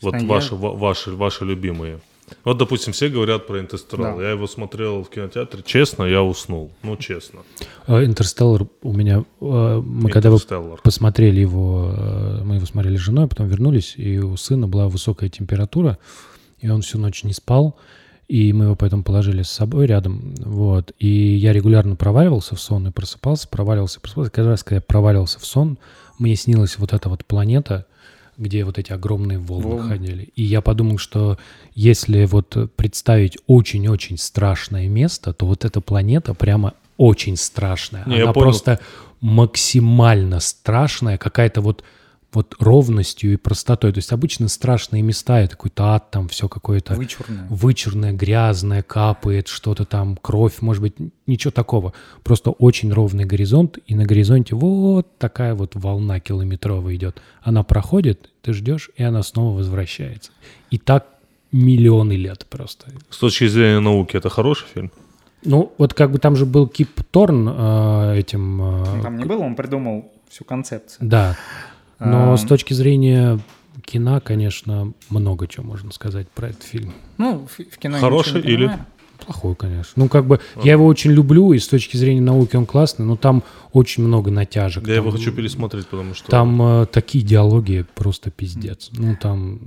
Вот ваши, ваши, ваши любимые. Вот, допустим, все говорят про «Интерстеллар». Да. Я его смотрел в кинотеатре. Честно, я уснул. Ну, честно. А, «Интерстеллар» у меня... А, мы когда вы посмотрели его, а, мы его смотрели с женой, потом вернулись, и у сына была высокая температура, и он всю ночь не спал, и мы его поэтому положили с собой рядом, вот. И я регулярно проваливался в сон и просыпался, проваливался, просыпался. Каждый раз, когда я проваливался в сон, мне снилась вот эта вот планета — где вот эти огромные волны Волн. ходили. И я подумал, что если вот представить очень-очень страшное место, то вот эта планета прямо очень страшная. Не, Она просто максимально страшная, какая-то вот вот ровностью и простотой. То есть обычно страшные места, это какой-то ад, там все какое-то... Вычурное. Вычурное, грязное, капает что-то там, кровь, может быть, ничего такого. Просто очень ровный горизонт, и на горизонте вот такая вот волна километровая идет. Она проходит, ты ждешь, и она снова возвращается. И так миллионы лет просто. С точки зрения науки это хороший фильм? Ну, вот как бы там же был Кип Торн э, этим... Э, там не было, он придумал всю концепцию. Да. Но а, с точки зрения кино, конечно, много чего можно сказать про этот фильм. Ну, в, в кино Хороший или? Плохой, конечно. Ну, как бы, я его очень люблю, и с точки зрения науки он классный, но там очень много натяжек. Я там, его хочу пересмотреть, потому что... Там э, такие диалоги просто пиздец. Ну, там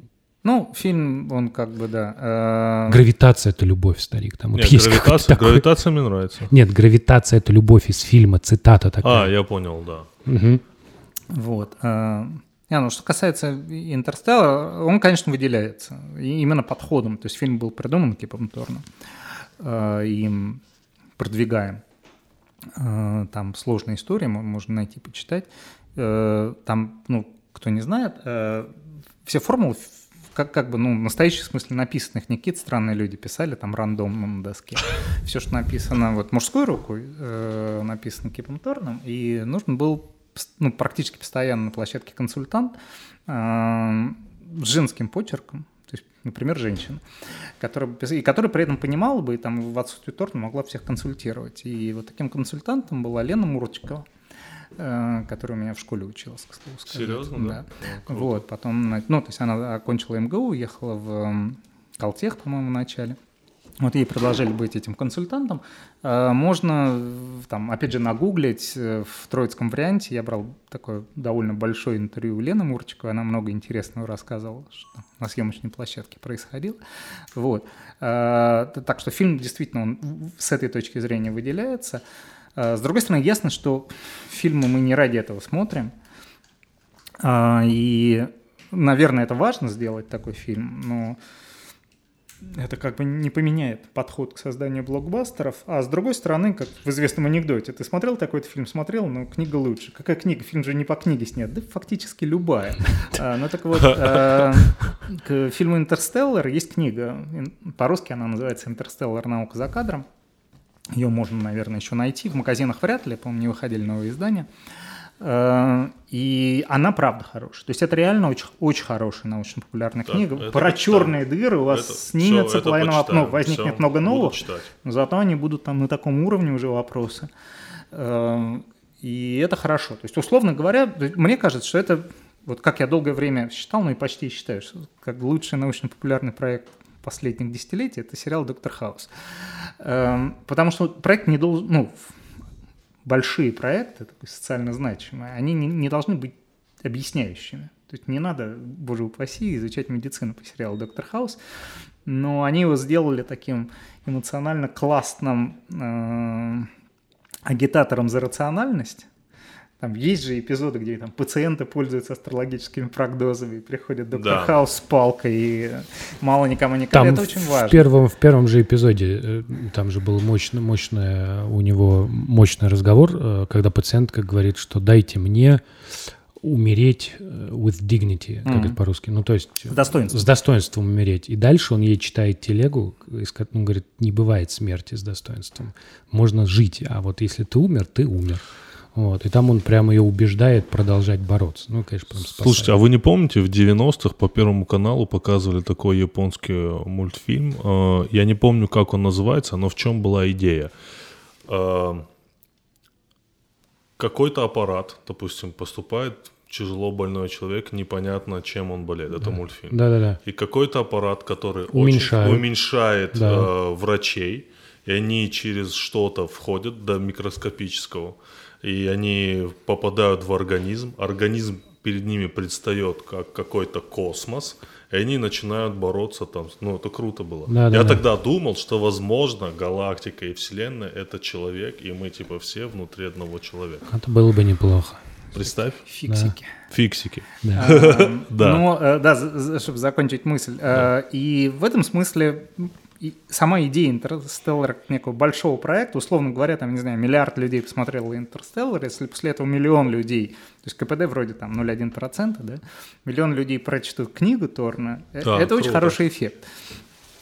Ну, фильм, он как бы, да. э, гравитация — это любовь, старик. Там вот Нет, есть какой-то гравитация, такой- гравитация мне нравится. Нет, гравитация — это любовь из фильма, цитата такая. А, я понял, да. Мгм. Вот. э, Не, ну, что касается Интерстеллара, он, конечно, выделяется. И именно подходом. То есть фильм был придуман Кипом Торном. э, Им продвигаем. Э, Там сложная история, мо- можно найти, почитать. Там, ну, кто не знает, все формулы как, как бы, ну, в настоящем смысле написаны, их не странные люди писали там рандомно на доске. Все, что написано вот мужской рукой, э, написано Кипом Торном, и нужен был пс- ну, практически постоянно на площадке консультант э, с женским почерком, то есть, например, женщина, которая, и которая при этом понимала бы, и там в отсутствие Торна могла всех консультировать. И вот таким консультантом была Лена Мурочкова, э, которая у меня в школе училась, к слову сказать. Серьезно, да? О, круто. Вот, потом, ну, то есть она окончила МГУ, уехала в м, Калтех, по-моему, в начале. Вот ей предложили быть этим консультантом. Э, Можно, э, там, опять же, нагуглить э, в троицком варианте. Я брал такое довольно большое интервью у Лены Мурчиковой. Она много интересного рассказывала, что на съемочной площадке происходило. Вот. Так что фильм действительно он с этой точки зрения выделяется. С другой стороны, ясно, что фильмы мы не ради этого смотрим. И, наверное, это важно сделать такой фильм, но это как бы не поменяет подход к созданию блокбастеров. А с другой стороны, как в известном анекдоте, ты смотрел такой-то фильм, смотрел, но книга лучше. Какая книга? Фильм же не по книге снят. Да фактически любая. А, Ну так вот, а, к фильму «Интерстеллар» есть книга. По-русски она называется «Интерстеллар. Наука за кадром». Ее можно, наверное, еще найти. В магазинах вряд ли, по-моему, не выходили новые издания. И она правда хорошая. То есть это реально очень, очень хорошая научно-популярная Так, книга. Про почитаю. черные дыры у вас Это- снимется это половина окно, возникнет всё, много новых, читать. но зато они будут там на таком уровне уже вопросы. Э, И это хорошо. То есть, условно говоря, мне кажется, что это, вот как я долгое время считал, ну и почти считаю, что как лучший научно-популярный проект последних десятилетий, это сериал «Доктор Хаус». Эм, Потому что проект не должен, ну, большие проекты, социально значимые, они не, не должны быть объясняющими. То есть не надо, боже упаси, изучать медицину по сериалу «Доктор Хаус», но они его сделали таким эмоционально классным э, агитатором за рациональность. Там есть же эпизоды, где там пациенты пользуются астрологическими прогнозами, и приходит доктор Да. Хаус с палкой, и мало никому не Там Это в, очень в важно. первом, в первом же эпизоде э, там же был мощно, мощное, у него мощный разговор, э, когда пациентка говорит, что дайте мне умереть э, with dignity, как Мгм. это по-русски, ну то есть С достоинством. с достоинством умереть. И дальше он ей читает телегу, ко- он говорит, не бывает смерти с достоинством, можно жить, а вот если ты умер, ты умер. Вот. И там он прямо ее убеждает продолжать бороться. Ну, конечно, прям спасает. Слушайте, а вы не помните, в 90-х по Первому каналу показывали такой японский мультфильм? Э, Я не помню, как он называется, но в чем была идея? Э, Какой-то аппарат, допустим, поступает тяжело больной человек, непонятно, чем он болеет. Это мультфильм. Да-да-да. И какой-то аппарат, который Уменьшает. очень уменьшает Да. э, врачей, и они через что-то входят до микроскопического, и они попадают в организм. Организм перед ними предстает как какой-то космос, и они начинают бороться там. Ну, это круто было. Да, да, Я да. тогда думал, что, возможно, галактика и Вселенная — это человек, и мы типа все внутри одного человека. Это было бы неплохо. Представь, Фиксики. фиксики. Да. А, Да. Ну, э, да, чтобы закончить мысль. Э, И в этом смысле и сама идея Интерстеллара как некого большого проекта, условно говоря, там, не знаю, миллиард людей посмотрел Интерстеллар, если после этого миллион людей, то есть КПД вроде там 0,1%, да, миллион людей прочтут книгу Торна, э, Да, это очень круто. хороший эффект.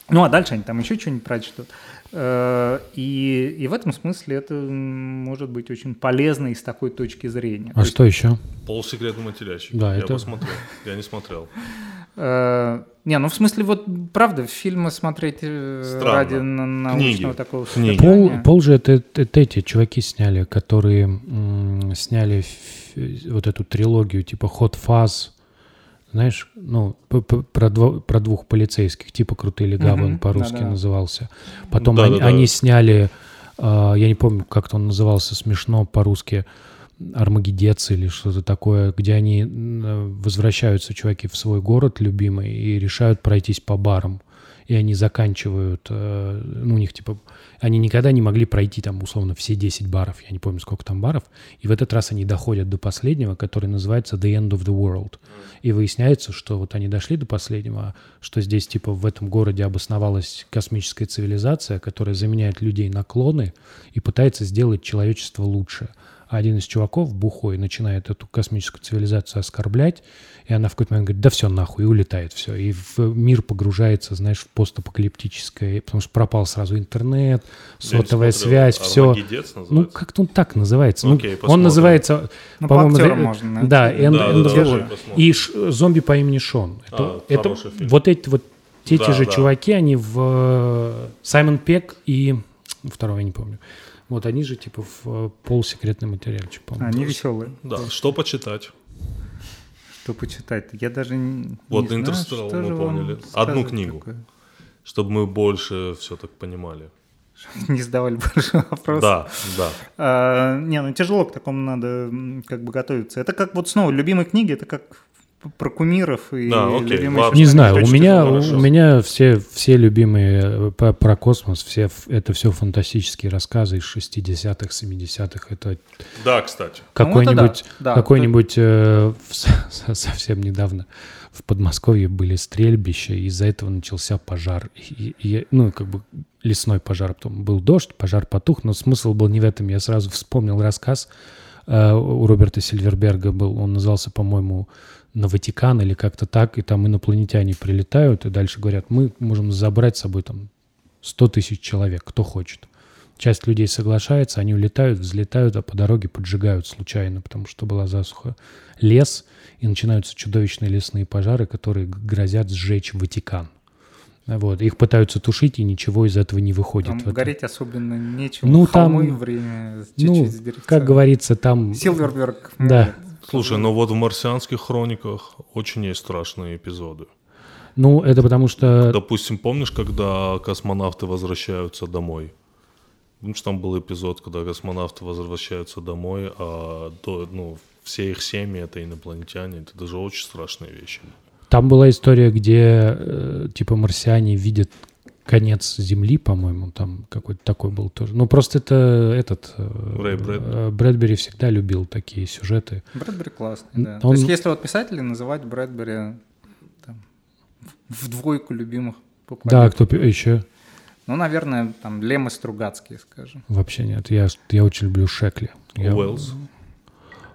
Ну, а дальше они там еще что-нибудь прочтут. Э, И, и в этом смысле это может быть очень полезно и с такой точки зрения. То А есть что еще? Полусекретный материальчик. Да, я это- посмотрел. Я не смотрел. Э, Не, ну в смысле, вот правда, фильмы смотреть э, Странно. ради на- научного Книги. такого Книги. Пол. Пол же это, это эти чуваки сняли, которые м, сняли вот эту трилогию типа Hot Fuzz, знаешь, ну, про, дво- про двух полицейских, типа «Крутые легавы» он по-русски да-да. назывался. Потом Да, они, да, да. они сняли, а, я не помню, как он назывался смешно по-русски, Армагеддец или что-то такое, где они возвращаются, чуваки, в свой город любимый и решают пройтись по барам. И они заканчивают, э, ну, у них типа, они никогда не могли пройти там, условно, все 10 баров, я не помню, сколько там баров, и в этот раз они доходят до последнего, который называется The End of the World. И выясняется, что вот они дошли до последнего, что здесь типа в этом городе обосновалась космическая цивилизация, которая заменяет людей на клоны и пытается сделать человечество лучше. Один из чуваков, бухой, начинает эту космическую цивилизацию оскорблять, и она в какой-то момент говорит, да все нахуй, и улетает все. И в мир погружается, знаешь, в постапокалиптическое, потому что пропал сразу интернет, Я сотовая смотрел. связь, все. Ну, как-то он так называется. Ну, Окей, он посмотрим. называется, Ну, по по-моему, можно найти. Да, End, Да, End да, да. И ш- зомби по имени Шон. Это, А, это вот эти вот те, Да, те же да. чуваки, они в э, Саймон Пек и второго я не помню. Вот они же типа в э, полусекретный материальчик, по-моему. Они веселые. Да, что почитать? Что почитать? Я даже не Вот не знаю, «Интерстеллар» мы поняли. Одну книгу. такое. Чтобы мы больше все так понимали. Не задавали больше вопросов. Да, да. А, не, ну тяжело к такому надо как бы готовиться. Это как вот снова любимые книги, это как про кумиров и Да, окей, любимые ладно. Не знаю, у меня, у меня все, все любимые э, про космос, все, это все фантастические рассказы из 60-х, 70-х. Это Да, кстати. какой-нибудь, да, да. какой-нибудь э, совсем недавно в Подмосковье были стрельбища, и из-за этого начался пожар. И- и ну, как бы лесной пожар. Потом был дождь, пожар потух, но смысл был не в этом. Я сразу вспомнил рассказ э, у Роберта Сильверберга был. Он назывался, по-моему, на Ватикан или как-то так, и там инопланетяне прилетают, и дальше говорят, мы можем забрать с собой там 100 тысяч человек, кто хочет. Часть людей соглашается, они улетают, взлетают, а по дороге поджигают случайно, потому что была засуха. Лес, и начинаются чудовищные лесные пожары, которые грозят сжечь Ватикан. Вот. Их пытаются тушить, и ничего из этого не выходит. Там гореть особенно нечего. Ну, Холмы, там- время Ну, чуть-чуть сберется. как говорится, там... Силверберг. Да. Слушай, ну вот в «Марсианских хрониках» очень есть страшные эпизоды. Ну, это потому что... Допустим, помнишь, когда космонавты возвращаются домой? Помнишь, там был эпизод, когда космонавты возвращаются домой, а до- ну, все их семьи — это инопланетяне. Это даже очень страшные вещи. Там была история, где э, типа марсиане видят конец Земли, по-моему, там какой-то такой был тоже. Ну, просто это этот... э, Рэй Брэдбери. э, Брэдбери всегда любил такие сюжеты. Брэдбери классный, да. То он- есть если вот писателей называть Брэдбери там, в двойку любимых по Да, кто еще? Ну, наверное, там Лем и Стругацкий, скажем. Вообще нет. Я, я очень люблю Шекли. Я- Уэллс.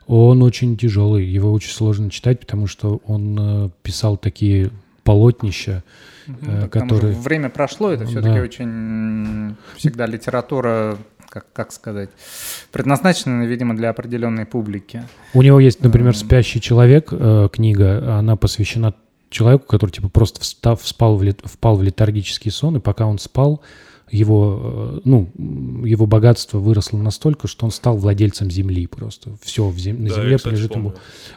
Он очень тяжелый, его очень сложно читать, потому что он э, писал такие полотнища, Ну, э, которые... время прошло, это Да. все-таки очень м, всегда литература, как, как сказать, предназначена, видимо, для определенной публики. У него есть, например, «Спящий человек» э, книга, она посвящена человеку, который типа просто встав, спал в лет- впал в летаргический сон, и пока он спал, его, э, ну, его богатство выросло настолько, что он стал владельцем земли просто. Все в зем- на Да, земле я, кстати, ему.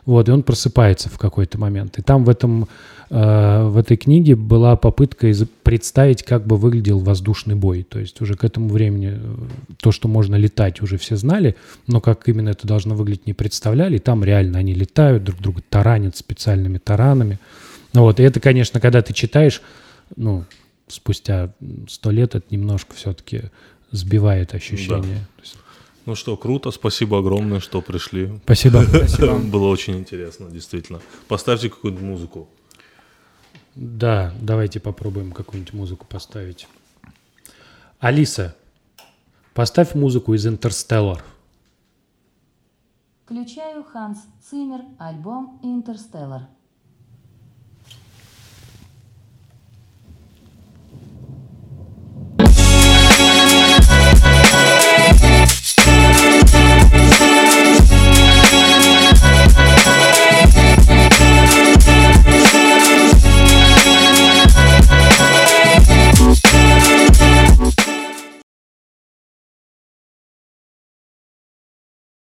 Вот, и он просыпается в какой-то момент. И там в этом, э, в этой книге была попытка представить, как бы выглядел воздушный бой. То есть уже к этому времени э, то, что можно летать, уже все знали, но как именно это должно выглядеть, не представляли. И там реально они летают, друг друга таранят специальными таранами. Ну вот, и это, конечно, когда ты читаешь, ну, спустя сто лет, это немножко все-таки сбивает ощущение. Есть- Ну что, круто. Спасибо огромное, что пришли. Спасибо. Было очень интересно, действительно. Поставьте какую-то музыку. Да, давайте попробуем какую-нибудь музыку поставить. Алиса, поставь музыку из Интерстеллар. Включаю Ханс Циммер, альбом «Интерстеллар».